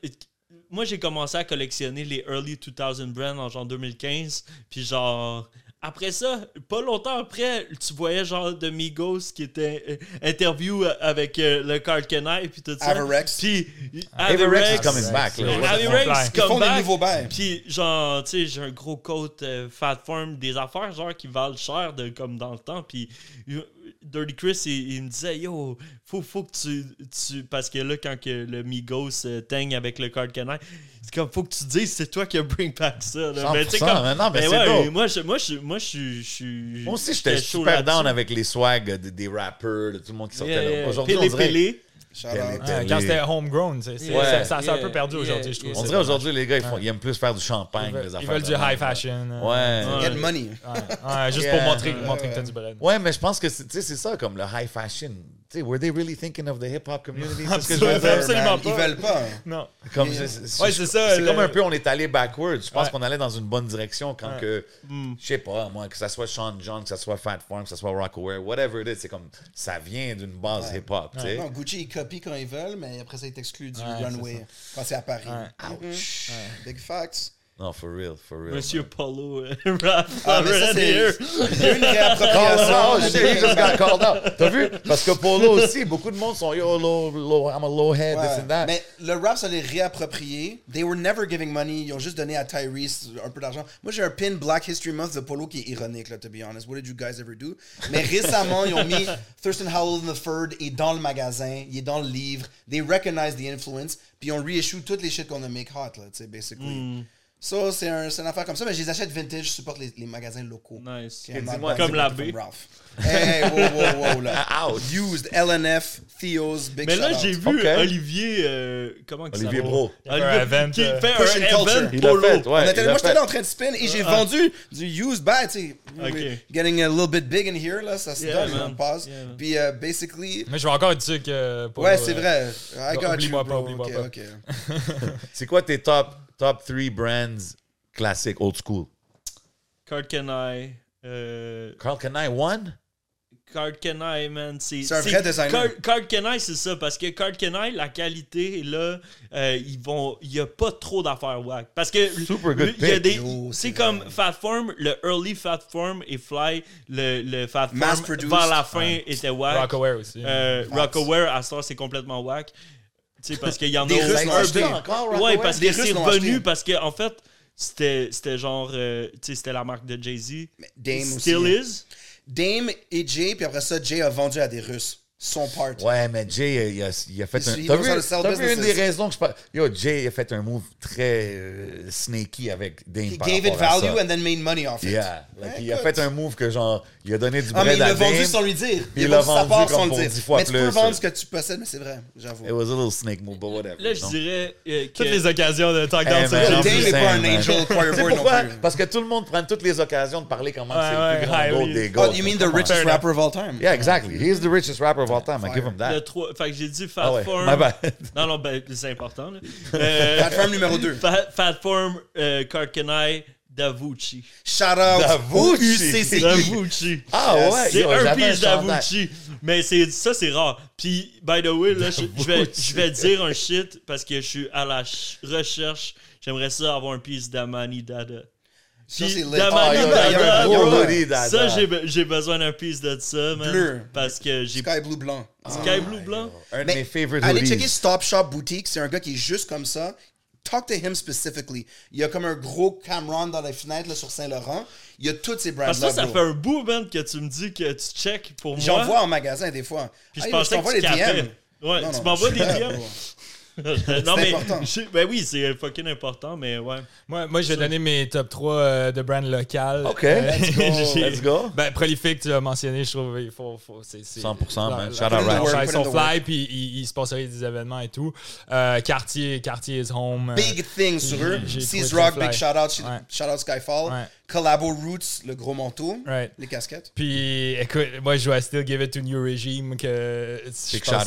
Moi, j'ai commencé à collectionner les early 2000 brands en genre 2015, puis genre. Après ça, pas longtemps après, tu voyais genre de Migos qui était euh, interview avec euh, le Card Kenai puis tout ça. Puis is Averex. coming back. Averex Ils Ils font des nouveaux bails. Puis genre, tu sais, j'ai un gros coat euh, Fat Farm, des affaires genre qui valent cher de, comme dans le temps. Puis euh, Dirty Chris, il, il me disait, yo, faut, faut que tu, tu. Parce que là, quand que le Migos euh, teigne avec le Card Canal, c'est comme, faut que tu dises, c'est toi qui as bring back ça. Là. 100%, tu sais, comme- mais non, mais ben c'est ouais. Moi, je, moi, je, moi, je suis. je Moi aussi, j'étais super down avec les swags de- des rappers, de tout le monde qui sortait Yeah, là. Aujourd'hui, on dirait... Ouais, quand c'était homegrown, c'est, c'est- Ouais. ça, a un peu perdu yeah, aujourd'hui, je trouve. On dirait aujourd'hui, les gars, ils, font- ils aiment plus faire du champagne, Ils veulent, affaires. ils veulent du high fashion. euh, Ouais. Get money. juste pour montrer, montrer que t'as ouais. du bread. Ouais, mais je pense que tu c'est ça, comme le high fashion. Were they really thinking of the hip-hop community? C'est ce que je veux Absolument. pas. Ils veulent pas. Non. Comme, Yeah. c'est- c'est- Ouais, c'est ça, C'est le- comme un peu, on est allé backwards. Je pense Ouais. qu'on allait dans une bonne direction quand Ouais. que, je sais pas, moi, que ça soit Sean John, que ça soit Fat Farm, que ça soit Rockaware, whatever it is, c'est comme, ça vient d'une base hip-hop, tu sais. Non, Gucci, ils copient quand ils veulent, mais après ça, ils t'excluent du runway quand c'est à Paris. Ouais. Ouch. Big facts. Non, for real, for real. Monsieur man. Polo, euh, rap Ah, mais ça, here. il y a une Call réappropriation. out, shit, he just got called out. T'as vu? Parce que Polo aussi, beaucoup de monde sont yo, low, low, I'm a low head, Ouais. this and that. Mais le rap, ça les réapproprié. They were never giving money. Ils ont juste donné à Tyrese un peu d'argent. Moi, j'ai un pin Black History Month de Polo qui est ironique, là, to be honest. What did you guys ever do? Mais récemment, ils ont mis Thurston Howell III est dans le magasin, il est dans le livre. They recognize the influence. Puis ils ont reissue toutes les shit qu'on a make hot, là, tu sais, basically. So, c'est un, une affaire comme ça, mais je les achète vintage, je supporte les, les magasins locaux. Nice. Okay, dis-moi, comme la B. Ralph. Hey, wow, wow, wow, là. Ouch. Used, LNF, Theo's, Big Mais là, j'ai vu. Olivier. euh, comment que ça Olivier? Bro. Un event, qui euh, fait un culture. event Il polo. fait, ouais. On était- il l'a moi, j'étais en train de spin et j'ai vendu du used buy, tu sais. Ok. Getting a little bit big in here, là, ça se Yeah, donne, on passe. Yeah. Puis, euh, basically, Mais je vais encore dire que. pour, ouais, euh, c'est vrai. I got you, oublie-moi pas, oublie-moi pas. C'est quoi tes top, top 3 brands classiques, old school? Card Can I. Euh, Carl Canai, one? Card Kenai, man. C'est C'est un vrai designer. Card, Card Kenai, c'est ça. Parce que Card Kenai, la qualité, là, euh, ils vont. Il n'y a pas trop d'affaires wack. Parce que. Super good y a des. C'est comme Fat Form, le early Fat Form et Fly, le, le Fat Form Mass produced. vers la fin était wack. Rockaware aussi. Euh. Rockaware, à ce temps, c'est complètement wack. Tu sais, parce qu'il y en a Des Russes un Encore, Ouais, parce que c'est revenu, parce que en fait, c'était genre. euh, tu sais, c'était la marque de Jay-Z. Dame aussi. Still is. Dame et Jay, puis après ça, Jay a vendu à des Russes. Son part. Ouais, mais Jay, il a, il a fait Il- un. il T'as vu, t'as vu une des raisons que je parle. Yo, Jay a fait un move très euh, sneaky avec Dame. He par gave it value and then made money off it. Yeah. Like, Ouais, il a écoute. fait un move que genre, il a donné du Ah, mais bread il l'a vendu sans lui dire. il a l'a vendu part comme sans pour le dire. 10 fois mais tu peux plus. vendre ce que tu possèdes, mais c'est vrai, j'avoue. It was a little snake move, but whatever. Là, je dirais euh, que. Toutes les occasions de talk down man, Jay-Z. I'm Dame just n'est pas un angel choir Tu sais boy non pourquoi? plus. Parce que tout le monde prend toutes les occasions de parler comment c'est le plus grand des Oh, goats. you mean the richest rapper of all time? Yeah, exactly. He is the richest rapper of all time. I give him Le that. 3, fait que j'ai dit Fat Ah ouais, Form. my bad. Non, non, ben, c'est important. Là. Euh, Fat Farm numéro 2. Fat, Fat Form, euh, Karkenai, Davucci. Shout out Davucci. UCCI. Davucci. Ah ouais, C'est un piece d'Avucci. Mais c'est, ça, c'est rare. Puis, by the way, là, je, je vais, je vais dire un shit parce que je suis à la ch- recherche. J'aimerais ça avoir un piece d'Amani Dada. Ça, Puis. Damani Ah, yo, Dada, un gros Dada. ça, j'ai, be- j'ai besoin d'un piece de ça, man. Bleu. Parce que j'ai Sky Blue Blanc. Sky Blue Blanc. Un de mes favorite allez checker Stop Shop Boutique, c'est un gars qui est juste comme ça. Talk to him specifically. Il y a comme un gros Cameron dans les fenêtres là, sur Saint-Laurent. Il y a toutes ces Parce que ça, ça fait un bout, man, que tu me dis que tu check pour moi. J'en vois en magasin des fois. Puis je pensais que tu. DM. Ouais, Non, tu m'envoies des DM. Non, mais, important. je- ben oui, c'est fucking important, mais ouais. Moi, moi, je vais donner mes top 3 euh, de brands locales. OK. Euh, Let's go. Let's go. Ben, Prolific, tu l'as mentionné, je trouve il faut. faut c'est, c'est- 100%, man. Shout out Ils sont fly, puis ils, ils sponsorisent des événements et tout. Euh, Cartier, Cartier is home. Big thing sur eux. Seas Rock, big shout out, Ouais. shout out Skyfall. Ouais. Collabo Roots, le gros manteau. Right. Les casquettes. Puis, écoute, moi, je dois still give it to New Regime, que je Big pense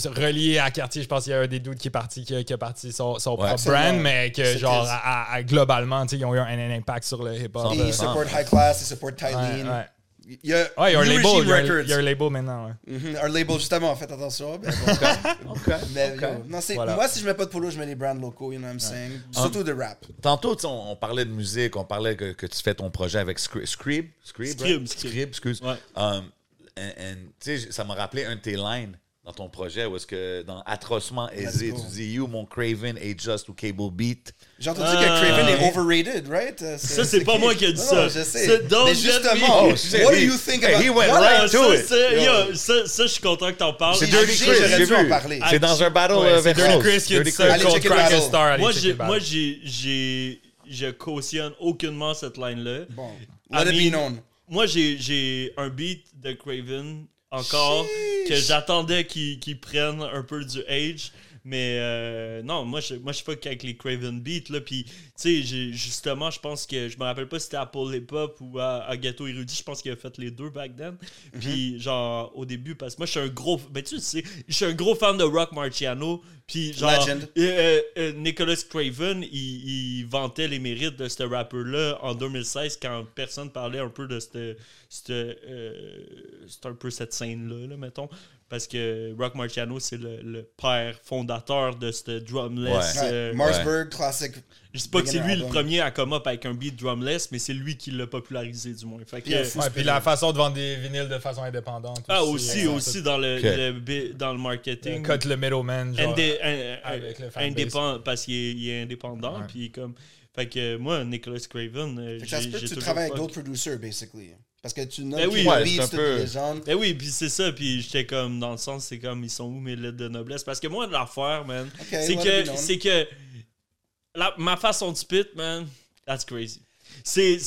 sais, relié à Cartier, je pense qu'il y a un des doutes qui est parti, qui a, qui a parti son, son propre Absolument. brand, mais que, genre, à- à- globalement, tu sais, ils ont eu un, un impact sur le hip-hop. Ils support High Class, ils support ouais, Tylene. ouais. Il y a Ouais, il y a un label, il y a un- Records. il y a un label maintenant, ouais. Mhm, Un label, justement, faites attention. Mais bon. OK. Mais, OK. yo, non, c'est- Voilà. Moi, si je mets pas de polo, je mets les brands locaux, you know what I'm saying? Surtout de rap. Tantôt, tu sais, on, on parlait de musique, on parlait que, que tu fais ton projet avec Scri- Scrib. Scrib, Scrib, right? Scrib. Scrib, excuse. Ouais. Um, and- and, tu sais, ça m'a rappelé un de tes lines dans ton projet où est-ce que dans Atrocement aisé, tu dis You, mon Craven, est just ou Cable Beat. J'ai entendu Ah. que Craven est overrated, right? Euh, Ça, c'est pas moi qui ai dit Non, ça. non, je sais. C'est Don't Mais justement, Me. Oh, shit, what do you think hey, about... he went What- right Ah, to ça, it. c'est- Yo. yo, ça, ça, je suis content que t'en parles. C'est Dirty Chris, j'aurais j'ai dû en vu. parler. C'est dans un battle Ouais, c'est vers Dirty. Chris qui a dit ça, le Crack. Star. allez Moi, j'ai, le battle. moi j'ai, j'ai, je cautionne aucunement cette line-là. Bon, let it be known. Moi, j'ai, j'ai un beat de Craven encore que j'attendais qu'il, qu'il prenne un peu du age. Mais euh, non, moi je, moi, je fuck avec les Craven Beats. Là, puis, tu sais, justement, je pense que je me rappelle pas si c'était à Paul Hip Hop ou à, à Ghetto Érudit. Je pense qu'il a fait les deux back then. Puis, genre, au début, parce que moi, je suis un gros. Ben, tu sais, je suis un gros fan de Rock Marciano. Puis, genre, Legend. euh, euh, Nicholas Craven, il, il vantait les mérites de ce rappeur-là en 2016 quand personne parlait un peu de cette. cette, euh, c'est un peu cette scène-là, là, mettons. Parce que Rock Marciano, c'est le, le père fondateur de ce drumless. Ouais. euh, Ouais, Marsburg, classique. je sais pas que c'est lui le premier à come up avec un beat drumless, mais c'est lui qui l'a popularisé du moins. Fait que, Puis, euh, Ouais, la façon de vendre des vinyles de façon indépendante. ah, aussi, euh, aussi dans le, dans le euh, marketing. Cut le middleman. genre. Indé- un- un- avec le fanbase. indépendant parce qu'il est, est indépendant Ouais. puis comme fait que moi Nicholas Craven euh, Fait que ça se peut que tu travailles avec d'autres producers, basically. Parce que tu nommes Ben oui. Ouais, un peu- légendes. Ben oui, puis c'est ça, puis j'étais comme dans le sens, c'est comme ils sont où mes lettres de noblesse? Parce que moi l'affaire, man, Ok, c'est que c'est que la- ma façon de spit, man, that's crazy. C'est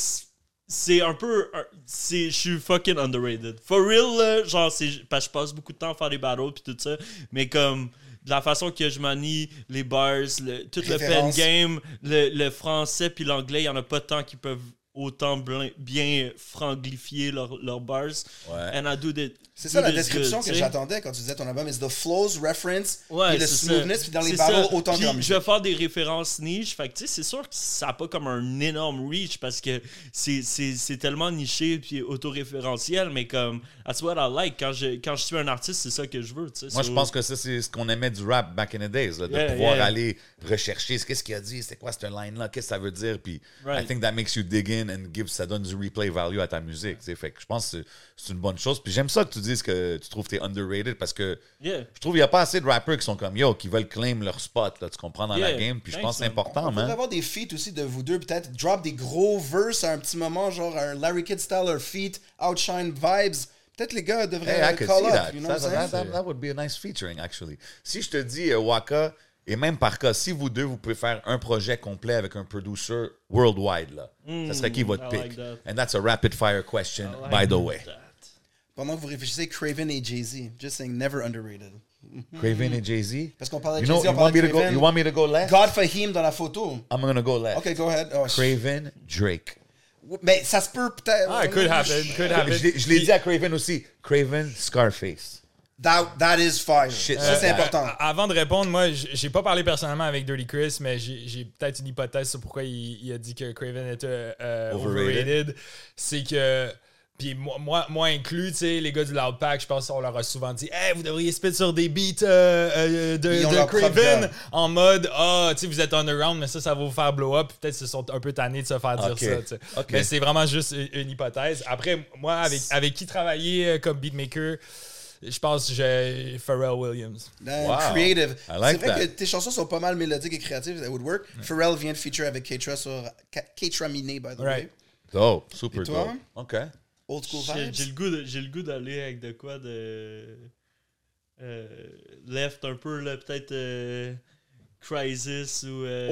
c'est un peu je suis fucking underrated. For real là, genre c'est parce que je passe beaucoup de temps à faire des battles puis tout ça, mais comme de la façon que je manie les bars, le, tout le pen game, le, le français puis l'anglais, il y en a pas tant qui peuvent autant bien franglifier leurs leurs bars. Ouais. And I do C'est ça la description good, que j'attendais quand tu disais ton album. It's the flows, reference, Ouais, puis le smoothness, puis dans les ça. autant la Je vais faire des références niche. Fait que tu sais, c'est sûr que ça n'a pas comme un énorme reach parce que c'est- c'est c'est tellement niché puis autoréférentiel, mais comme, that's what I like. Quand je, quand je suis un artiste, c'est ça que je veux. tu sais. Moi, je pense que ça, c'est ce qu'on aimait du rap back in the days, là, de Yeah, pouvoir yeah. aller rechercher qu'est-ce qu'il a dit, c'est quoi cette line-là, qu'est-ce que ça veut dire. Puis, Right. I think that makes you dig in and give, ça donne du replay value à ta musique. tu sais. Fait que je pense que c'est- c'est une bonne chose. Puis j'aime ça que tu dises que tu trouves que t'es underrated parce que Yeah. je trouve qu'il n'y a pas assez de rappers qui sont comme yo, qui veulent claim leur spot, là, tu comprends, dans la game. Puis je pense que c'est man. important, On man. avoir des feats aussi de vous deux, peut-être drop des gros verses à un petit moment, genre un Larry Kidd style, un feat, Outshine vibes. Peut-être les gars devraient Hey, I could call see up, that. you know That, what I'm that, saying? that- that would be a nice featuring, actually. Si je te dis, euh, Waka, et même par cas, si vous deux, vous pouvez faire un projet complet avec un producer worldwide, là, ça serait qui votre I pick? like that. And that's a rapid fire question, like by the way. that. Pendant que vous réfléchissez, Craven et Jay-Z. Just saying, never underrated. Craven et Jay-Z? Parce qu'on parlait de Jay-Z, on you, want me parlait to de go, Craven. you want me to go left? God Fahim dans la photo. I'm gonna go left. Ok, go ahead. Oh, Craven, Drake. Mais ça se peut peut-être. Ah, it could happen, could happen. Je l'ai- je l'ai dit à Craven aussi. Craven, Scarface. That, that is fire. Shit, ça, c'est euh, important. Avant de répondre, moi, j'ai pas parlé personnellement avec Dirty Chris, mais j'ai j'ai peut-être une hypothèse sur pourquoi il, il a dit que Craven était euh, Overrated. overrated. C'est que. Puis moi, moi, moi inclus, tu sais, les gars du Loud Pack, je pense qu'on leur a souvent dit Hey, vous devriez spit sur des beats euh, euh, de, de Craven en mode Ah, tu sais, vous êtes underground, mais ça, ça va vous faire blow up. Peut-être qu'ils sont un peu tannés de se faire dire ça. Mais c'est vraiment juste une, une hypothèse. Après, moi, avec, avec qui travailler euh, comme beatmaker, je pense que j'ai Pharrell Williams. Wow. creative. I like c'est vrai that. que tes chansons sont pas mal mélodiques et créatives. That would work. Pharrell vient de feature avec Keitra sur Keitra Miné, by the way. Right. Dope, super Et toi? dope. OK. Old school J'ai vibes? j'ai le goût de- j'ai le goût d'aller avec de quoi de euh, left un peu là peut-être euh, Crisis ou euh,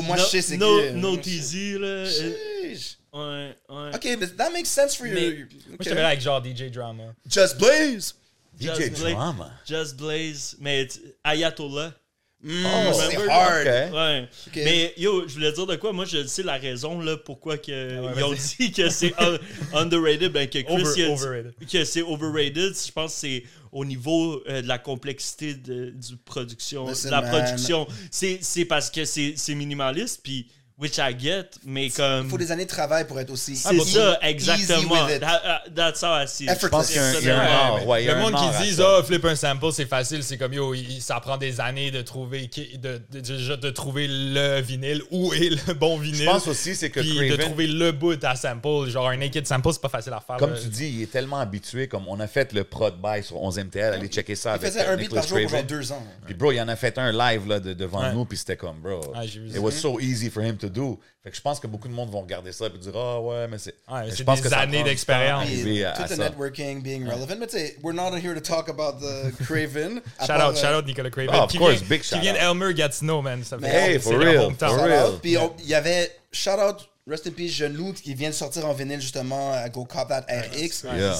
Oh, moi, je sais c'est no, qui. No Moi, Teasy là euh, ouais ouais Ok, but that makes sense for Mais- you. Moi, Okay. je te verrais avec genre DJ Drama. Just Blaze. DJ Just Blaze. Drama? Just Blaze mais Ayatollah Mm, Oh, c'est remember? hard. Ouais. Mais yo, je voulais dire de quoi? Moi, je sais la raison là, pourquoi que ouais, ils ont dit que c'est un- underrated. Ben, que Chris Over- dit que c'est overrated. Je pense que c'est au niveau euh, de la complexité de, du production, de la man. production. C'est c'est parce que c'est c'est minimaliste, puis which I get, mais comme. Il faut des années de travail pour être aussi. C'est easy- ça, exactement. That- uh, that's how I see it. Je pense qu'il y a un, il y a un Ouais, le monde qui dit ça. ah flip un sample c'est facile c'est comme yo ça prend des années de trouver de, de, de- de trouver le vinyle où est le bon vinyle Je pense aussi, c'est que puis de Craven, trouver le bout à sample genre un naked sample c'est pas facile à faire comme là. tu dis, il est tellement habitué, comme on a fait le prod by sur 11MTL, allez checker ça Il avec faisait euh, un beat par jour pour genre Craven. deux ans. Puis bro, il en a fait un live là, de- devant Ouais. nous, puis c'était comme, bro, Ah, it ça. was so easy for him to do. Fait que je pense que beaucoup de monde vont regarder ça et dire, ah ouais, mais c'est. Ouais, mais c'est je pense des que ça années d'expérience. tout le ça. networking being relevant. Mais tu sais, we're not here to talk about the Craven. Shout out shout out Nicolas Craven Oh, of qui course, vient, big qui shout vient de out. Elmer Gatineau man ça fait Hey, c'est for real, for real. Puis il y avait shout out, rest in peace, Genoux, qui vient de sortir en vinyle justement à Go Cop That RX. Yeah.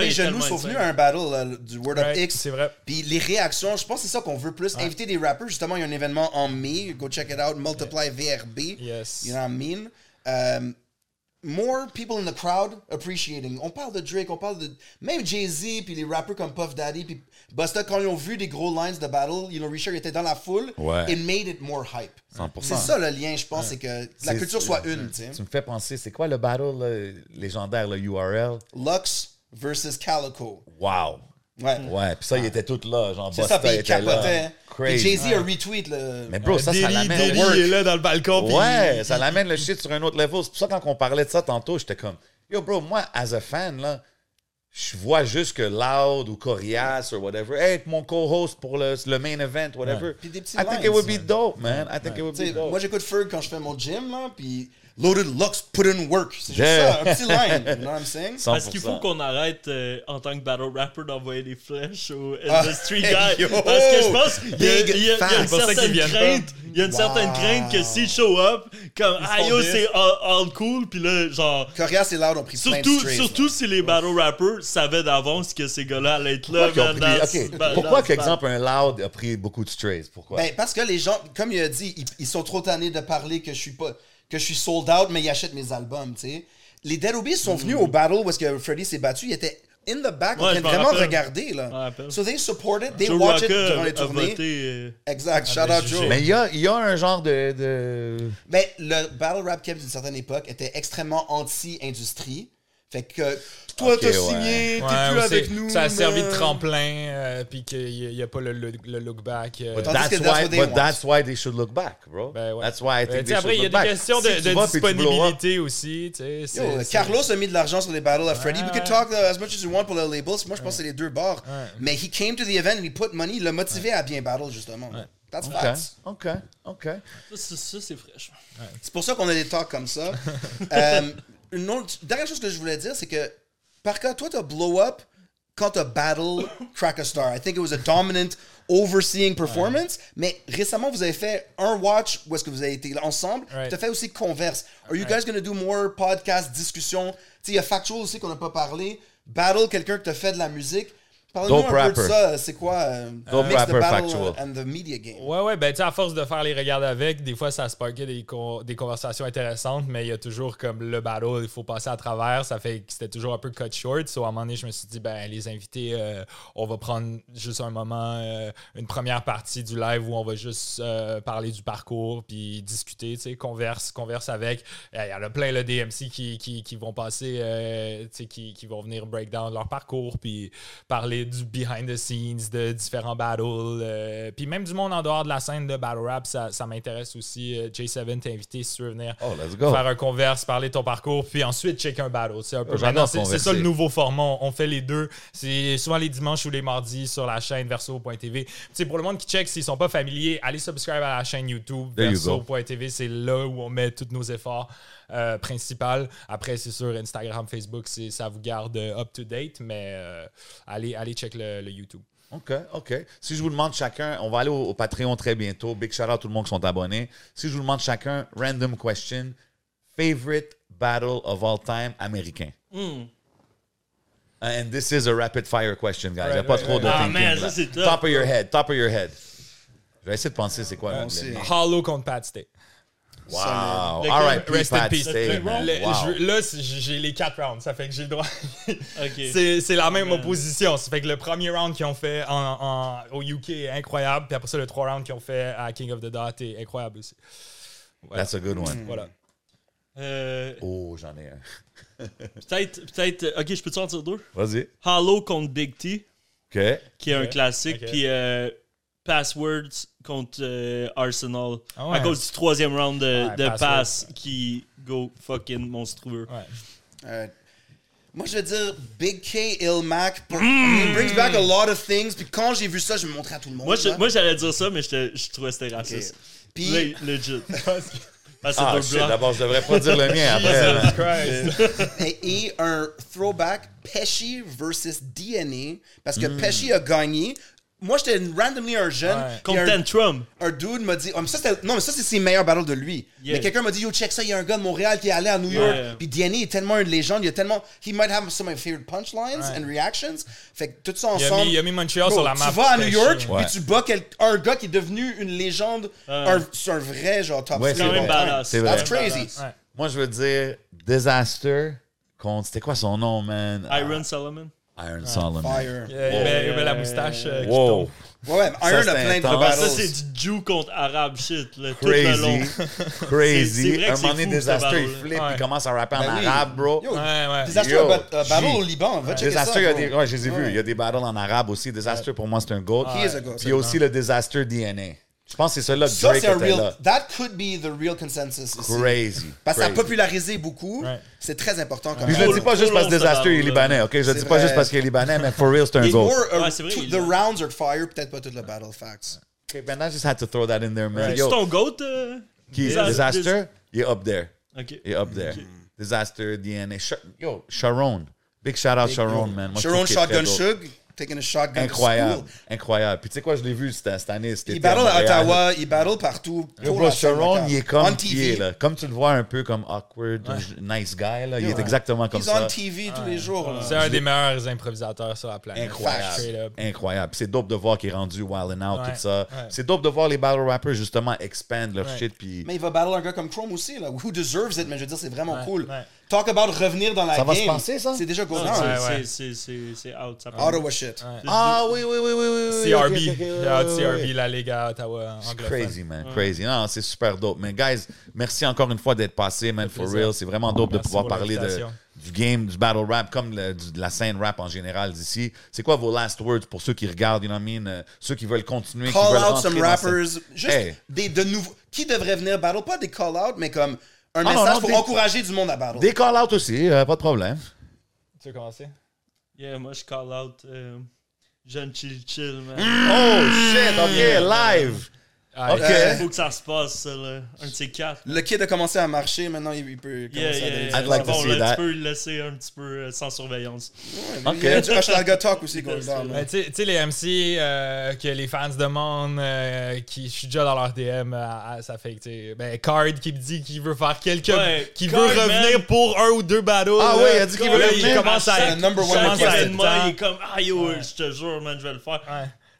Est et Genoux sont venus à un battle euh, du Word of Ouais, X. c'est vrai Puis les réactions, je pense que c'est ça qu'on veut plus. Inviter des rappers. Justement, il y a un événement en mai. Go check it out. Multiply VRB. Yes. You know what I mean? Um, more people in the crowd appreciating. On parle de Drake, on parle de. Même Jay-Z, puis les rappers comme Puff Daddy, puis Busta, quand ils ont vu des gros lines de battle, you know, Richard était dans la foule. Ouais. It made it more hype. 100%. C'est ça le lien, je pense, c'est que la culture soit une, tu sais. Tu me fais penser, c'est quoi le battle légendaire, le URL? Lux versus Calico. Wow! Ouais. Ouais, puis ça, il était tout là, genre C'est ça, puis Busta il était là. capotait. Puis Crazy. Jay-Z a retweet le. Mais bro, ça, ça l'amène est là dans le balcon Ouais, ça l'amène le shit sur un autre level. C'est pour ça quand on parlait de ça tantôt, j'étais comme, yo bro, moi, as a fan, là, je vois juste que Loud ou Corias ou whatever, hey, être mon co-host pour le, le main event, whatever. Puis des petits I think lines, it would be dope, man. I think it would be dope. moi j'écoute Ferg quand je fais mon gym, là, puis Loaded Lux put in work. C'est juste Yeah. ça, un petit line. You know what I'm saying? 100%. Parce qu'il faut qu'on arrête euh, en tant que battle rapper d'envoyer des flèches au Ah, industry hey, guy. yo, Parce que je pense qu'il y a, y y une C'est certaine crainte. Il y a une certaine crainte que s'il show up, comme ah yo, c'est all, all cool, puis là, genre. Corias et Loud ont pris plein de Surtout, strays. surtout là. si les battle rappers savaient d'avance que ces gars-là allaient être là. Pourquoi, pris- Pourquoi, that's qu'exemple, un Loud a pris beaucoup de strays? Pourquoi? Ben, parce que les gens, comme il a dit, ils, ils sont trop tannés de parler que je suis pas que je suis sold out, mais ils achètent mes albums, tu sais. Les Dead Obies sont venus au battle où est-ce que Freddy s'est battu. Ils étaient in the back en Ouais, de m'en vraiment rappelle. regarder. Là. So they supported, they Joe watch it Rocca durant les tournées. euh, Exact, shout out Joe. Mais il y a, il y a un genre de. de... Ben, le battle rap Kev d'une certaine époque était extrêmement anti-industrie. Fait que toi, Ok, t'as ouais. signé, t'es Ouais, plus avec nous. Ça a servi de tremplin, euh, puis qu'il n'y a, pas le, le- le look back. euh. But that's, that's why, but that's why they should look back, bro. Ben ouais. That's why I Ben, think they après, should il y a des back. questions de, Si vas disponibilité aussi. Yo, Carlos a mis de l'argent sur les battles à Freddy. We Ouais, could talk uh, as much as you want pour le labels. Moi, je pense que c'est les deux bords. Mais he came to the event and he put money. Il l'a motivé à bien battle, justement. That's OK, facts. OK, OK. Ça, c'est- ça, c'est fraîche. C'est pour ça qu'on a des talks comme ça. Euh, une autre, dernière chose que je voulais dire, c'est que, par cas, toi, t'as blow up quand t'as battle Crack a Star. I think it was a dominant overseeing performance. Mais récemment, vous avez fait un watch où est-ce que vous avez été ensemble. Right. Tu as fait aussi Converse. Are you guys going to do more podcasts, discussions? Tu sais, il y a Factual aussi qu'on n'a pas parlé. Battle, quelqu'un qui t'a fait de la musique. Parle-nous peu de rapper. ça. C'est quoi? euh, Dope mix the rapper, battle Factual. and the media game? Ouais, ouais, ben tu sais, à force de faire les regards avec, des fois ça sparkait des, con- des conversations intéressantes, mais il y a toujours comme le battle, il faut passer à travers, ça fait que c'était toujours un peu cut short. So, à un moment donné, je me suis dit, ben les invités, euh, on va prendre juste un moment, euh, une première partie du live où on va juste euh, parler du parcours, puis discuter, tu sais, converse, converse avec. Il y en a plein, le DMC, qui, qui, qui vont passer, euh, tu sais, qui, qui vont venir break down leur parcours, puis parler du behind the scenes, de différents battles. euh, puis même du monde en dehors de la scène de battle rap, ça, ça m'intéresse aussi. Euh, J7 t'a invité si tu veux venir Oh, let's go. faire un converse, parler de ton parcours, puis ensuite check un battle. C'est un peu Oh, c'est- ça le nouveau format. On, fait les deux. C'est souvent les dimanches ou les mardis sur la chaîne verso.tv. Pour le monde qui check, s'ils sont pas familiers, allez subscribe à la chaîne YouTube verso.tv. C'est là où on met tous nos efforts euh, principaux. Après, c'est sur Instagram, Facebook, c'est- ça vous garde euh, up to date, mais euh, allez, allez check le, le YouTube. OK, OK. Si je vous demande chacun, on va aller au, au Patreon très bientôt. Big shout out à tout le monde qui sont abonnés. Si je vous demande chacun, random question, favorite battle of all time américain? And this is a rapid fire question, guys. Il n'y a pas right, trop de. Ah, thinking. man, là. ça, c'est tough, top of your head, top of your head. Je vais essayer de penser c'est quoi. Hollow contre Pat Stay. Wow. Lequel? All right, Rest in peace. Stay, Le- man. Le- Wow. je- là, j'ai les quatre rounds. Ça fait que j'ai le droit. C'est la même Man. opposition. Ça fait que le premier round qu'ils ont fait en, en- au UK est incroyable. Puis après ça, le trois rounds qu'ils ont fait à King of the Dot est incroyable aussi. Voilà. That's a good one. Voilà. Euh, Oh, j'en ai un. peut-être, peut-être. euh, Ok, je peux te sortir deux? Vas-y. Hollow contre Big T, OK. qui est un classique, puis euh, Passwords contre euh, Arsenal, Ah ouais. à cause du troisième round de, Ouais, de pass qui go fucking monstrueux. Ouais. Alright. Moi, je vais dire Big K, Il Mac. Pour, It brings back a lot of things. Puis quand j'ai vu ça, je me montrais à tout le monde. Moi, je- moi, j'allais dire ça, mais je, je trouvais que c'était raciste. Puis, Le- legit. Parce que Ah, deux blancs. d'abord, je devrais pas dire le mien après. et, et un throwback Pesci versus DNA. Parce que Pesci a gagné. Moi, j'étais randomly un jeune. Ouais. un, Tantrum. un dude m'a dit. oh, mais ça, c'était- non, mais ça, c'est ses meilleurs battles de lui. Yeah. Mais quelqu'un m'a dit Yo, check ça, il y a un gars de Montréal qui est allé à New York. Yeah. Puis DNA est tellement une légende. Il y a tellement. He might have some of my favorite punchlines Ouais. and reactions. Fait que tout ça Il a ensemble. mis, il a mis Montreal Bro, sur la map. Tu vas à New. York, Ouais. puis tu bats quel- un gars qui est devenu une légende. un, c'est un vrai, genre, top Ouais, c'est quand même badass. C'est vrai. That's crazy. Ouais. Moi, je veux dire Disaster contre. C'était quoi son nom, man? Iron Solomon. Ah, Iron Solomon. Fire. Il met, il met la moustache euh, qui Wow. tombe. Ouais, ouais, mais Iron Ça, a c'est plein de intense. Ah, ça, battles. c'est du Jew contre Arabe shit, là, tout le long. Crazy. C'est- Crazy. c'est vrai que un c'est moment donné, fou, Disaster, il battle-là. flippe, Ouais. il commence à rapper en Ben oui. arabe, bro. Yo, Ouais, ouais. Disaster Yo, a bat- a battle G. au Liban. Va checker Disaster, ça. il y a bro. des, ouais, je les ai vus. Il y a des battles en arabe aussi. Disaster, pour moi, c'est un GOAT. He is a goat. Puis il y a aussi le Disaster DNA. Je pense que c'est celui-là que Ça, Drake c'est un était real. là. That could be the real consensus. ici. Crazy. Parce que ça a Crazy. popularisé beaucoup. C'est très important comme Puis je le Trop- dis pas juste parce que Disaster est libanais, ok? Je le dis pas vrai. juste parce qu'il est libanais, mais for real, c'est un It's GOAT. more, uh, Ouais, c'est vrai, to- il the est- rounds are fire, peut-être pas tout le battle facts. Ok, ben I just had to throw that in there, man. C'est Yo, ton GOAT? euh? qui Disaster, il est up there. Ok. Il est up there. Disaster, DNA. Yo, Sharon. Big shout out Sharon, man. Moi, je Sharon trouve qu'il est très Shotgun dope. Shug, taking a shotgun to Incroyable. Incroyable. Puis tu sais quoi, je l'ai vu cette, cette année. Il battle à. Ottawa, il battle partout. Pour bro, Sharon, il est comme TV. est, là. Comme tu le vois un peu comme awkward, nice guy, là. Il est exactement comme He's ça. on TV tous les jours. là. C'est un des meilleurs improvisateurs sur la planète. Incroyable. Incroyable. Puis C'est dope de voir qu'il est rendu wild and out, Ouais, tout ça. ouais. C'est dope de voir les battle rappers justement expand leur Ouais. shit. Puis Mais il va battle un gars comme Chrome aussi, là, who deserves it, mais je veux dire, c'est vraiment Ouais, cool. Ouais. talk about revenir dans la Ça va game. se passer, ça? C'est déjà down. c'est- ouais. c'est- c'est- c'est- c'est out. ça. Ottawa shit. Ah oui, oui, oui, oui, oui. CRB. ok, ok, ok, Shout ouais, out ouais, CRB, ouais. la Ligue à Ottawa. anglophone. Crazy, man. Crazy. Non, c'est super dope. Mais, guys, merci encore une fois d'être passé, man, for plaisir. real. C'est vraiment dope de Merci pouvoir pour parler de, du game, du battle rap, comme le- du- de la scène rap en général d'ici. C'est quoi vos last words pour ceux qui regardent, you know what I mean? euh, ceux qui veulent continuer, qui Call veulent out some rappers. cette- Juste Hey. des de nouveaux. Qui devrait venir battle? Pas des call out, mais comme un Ah non, message non, pour des- encourager du monde à battle. Des call-out aussi, euh, pas de problème. Tu veux commencer? Yeah, moi je call out euh, Jeune Chill Chill, man. Oh, shit, OK, live. Ah, OK. Euh, Faut que ça se passe, ça, là. Un de ces quatre. Le kid a commencé à marcher, maintenant il il peut commencer Yeah, à yeah, donner yeah. I'd like to bon, see là, that. tu peux le laisser un petit peu euh, sans surveillance. OK. Il y a du Hochelaga Talk aussi Yes, down. Mais là. tu sais- les MC euh, que les fans demandent, euh, qui je suis déjà dans leur DM, euh, à- ça fait que, ben, Card qui me dit qu'il veut faire quelques. Ouais, qui Card, veut revenir man. pour un ou deux battles. Ah là. ouais, il a dit qu'il veut il revenir. commence à. C'est le number one commence à- événement, il est comme, ah yo, je te jure, man, je vais le faire.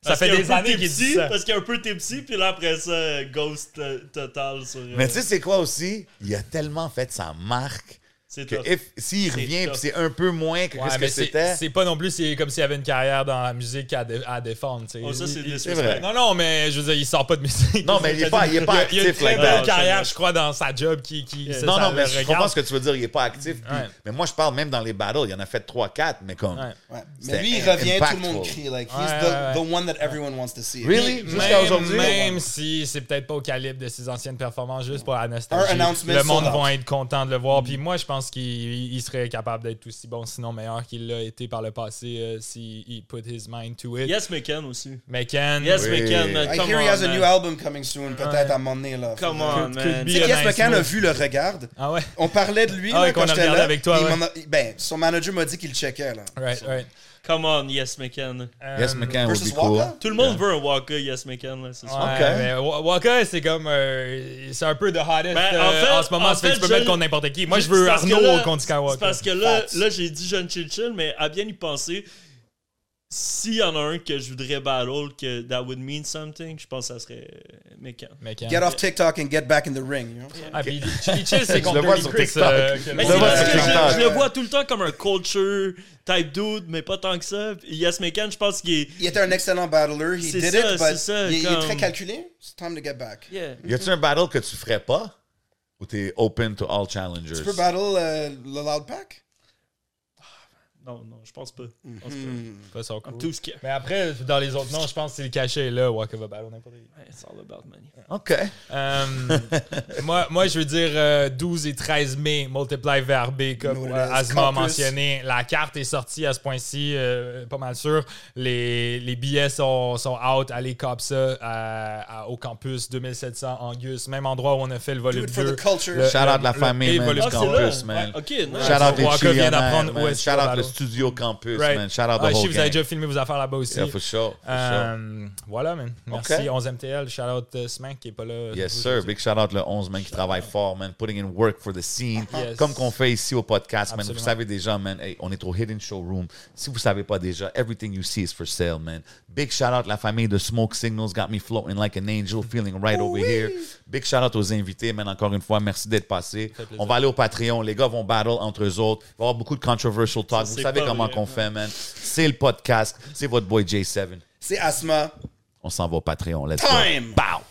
Ça fait des années qu'il dit ça. Parce qu'il est un peu tipsy, puis là après ça, euh, ghost euh, total sur. euh, Mais tu sais, c'est quoi aussi? Il a tellement fait sa marque c'est que s'il C'est revient puis c'est un peu moins que Ouais, ce que c'était... c'est pas non plus c'est comme s'il avait une carrière dans la musique à, dé- à défendre. Oh, ça, Il- il- vrai. Non, non, mais je veux dire, il sort pas de musique. Non, mais il est pas- il est pas Il a une actif très like belle that. carrière, je crois, dans sa job qui. qui Yeah. ça, Non, ça non, mais je comprends regarde. ce que tu veux dire. Il est pas actif. puis- Ouais. Mais moi, je parle même dans les battles. Il en a fait 3-4, mais comme... Ouais. Mais lui, il revient, tout le monde crie. Like, he's the, one that everyone wants to see. Really? Jusqu'à même, aujourd'hui? même si c'est peut-être pas au calibre de ses anciennes performances, juste pour la nostalgie, le monde va être content de le voir. Puis moi, je pense qu'il il serait capable d'être aussi bon, sinon meilleur qu'il l'a été par le passé euh, s'il il put his mind to it. Yes, McCann aussi. Ken, Yes, Oui. McCann. I hear he has a new album coming soon, peut-être à un moment donné. Là. Come on, could man. Tu sais, Yes nice McCann a move. vu le regarde. Ah ouais? On parlait de lui Ah là, quand j'étais regardé là. avec toi, ouais. a- ben, son manager m'a dit qu'il checkait. Là. Right, right. Come on, Yes, McCann. Yes, Euh, McCann would be cool. Waka? Tout le monde veut un Waka, Yes, McCann, là, c'est sûr. Ouais, Ok. mais Wa- Waka, c'est comme. euh, c'est un peu the hottest Ben, en euh, fait- en ce moment. en fait tu peux je- mettre contre n'importe qui. Moi, je veux Arnaud là- contre Skywalker. C'est parce que là, là j'ai dit jeune chill chill, mais à bien y penser, s'il y en a un que je voudrais battle, que that would mean something, je pense que ça serait Ken. Get off TikTok and get back in the ring. you know? Ah, puis Chili Chill, c'est Je le contre vois Dirty sur Chris. TikTok. euh, que- Mais Je c'est le vois parce sur que je, TikTok. je le vois tout le temps comme un culture type dude, mais pas tant que ça. Yes McCann, je pense qu'il est. Il était un excellent battler. He did ça, it, c'est but ça, il, il est très calculé. It's time to get back. Yeah. Y a-tu un battle que tu ferais pas? Ou t'es open to all challengers? Tu peux battle euh, le Loud Pack? Non, non, je pense pas. Je pense Hmm. Pas cool. Mais après, dans les autres noms, je pense que c'est le cachet là. Waka va battle n'importe qui. Ouais, It's all about money. OK. Euh, moi, moi, je veux dire euh, 12 et 13 mai, multiply VRB, comme No euh. Asma a mentionné. La carte est sortie à ce point-ci, euh, pas mal sûr. Les, les billets sont, sont out. Allez cop ça à- à- au campus 2700 Angus, même endroit où on a fait le volume it for 2. the culture. Le- Shout out le- la le- famille, et man, Ah, c'est campus, là? man. Ouais, ok, nice. Shout out les Walker vient d'apprendre où est-ce Studio campus, Right. man. Shout out the Ah, whole vous avez déjà filmé vos affaires là-bas aussi. Yeah, for sure, for sure. Euh, voilà, man. Merci. Ok. 11MTL. Shout out uh, Smank qui est pas là. Yes, sir. Big shout out le 11, man, qui travaille fort, man. Putting in work for the scene. Yes. Comme qu'on fait ici au podcast, man. Absolument. Vous savez déjà, man. Hey, on est au Hidden Showroom. Si vous savez pas déjà, everything you see is for sale, man. Big shout out la famille de Smoke Signals. Got me floating like an angel, feeling right over here. Big shout out aux invités, man. Encore une fois, merci d'être passé. On va aller au Patreon. Les gars vont battle entre eux autres. Il va y avoir beaucoup de controversial talk. Ça, Vous savez comment qu'on fait, man. C'est le podcast. C'est votre boy J7. C'est Asma. On s'en va au Patreon. Let's Time. go. Bow.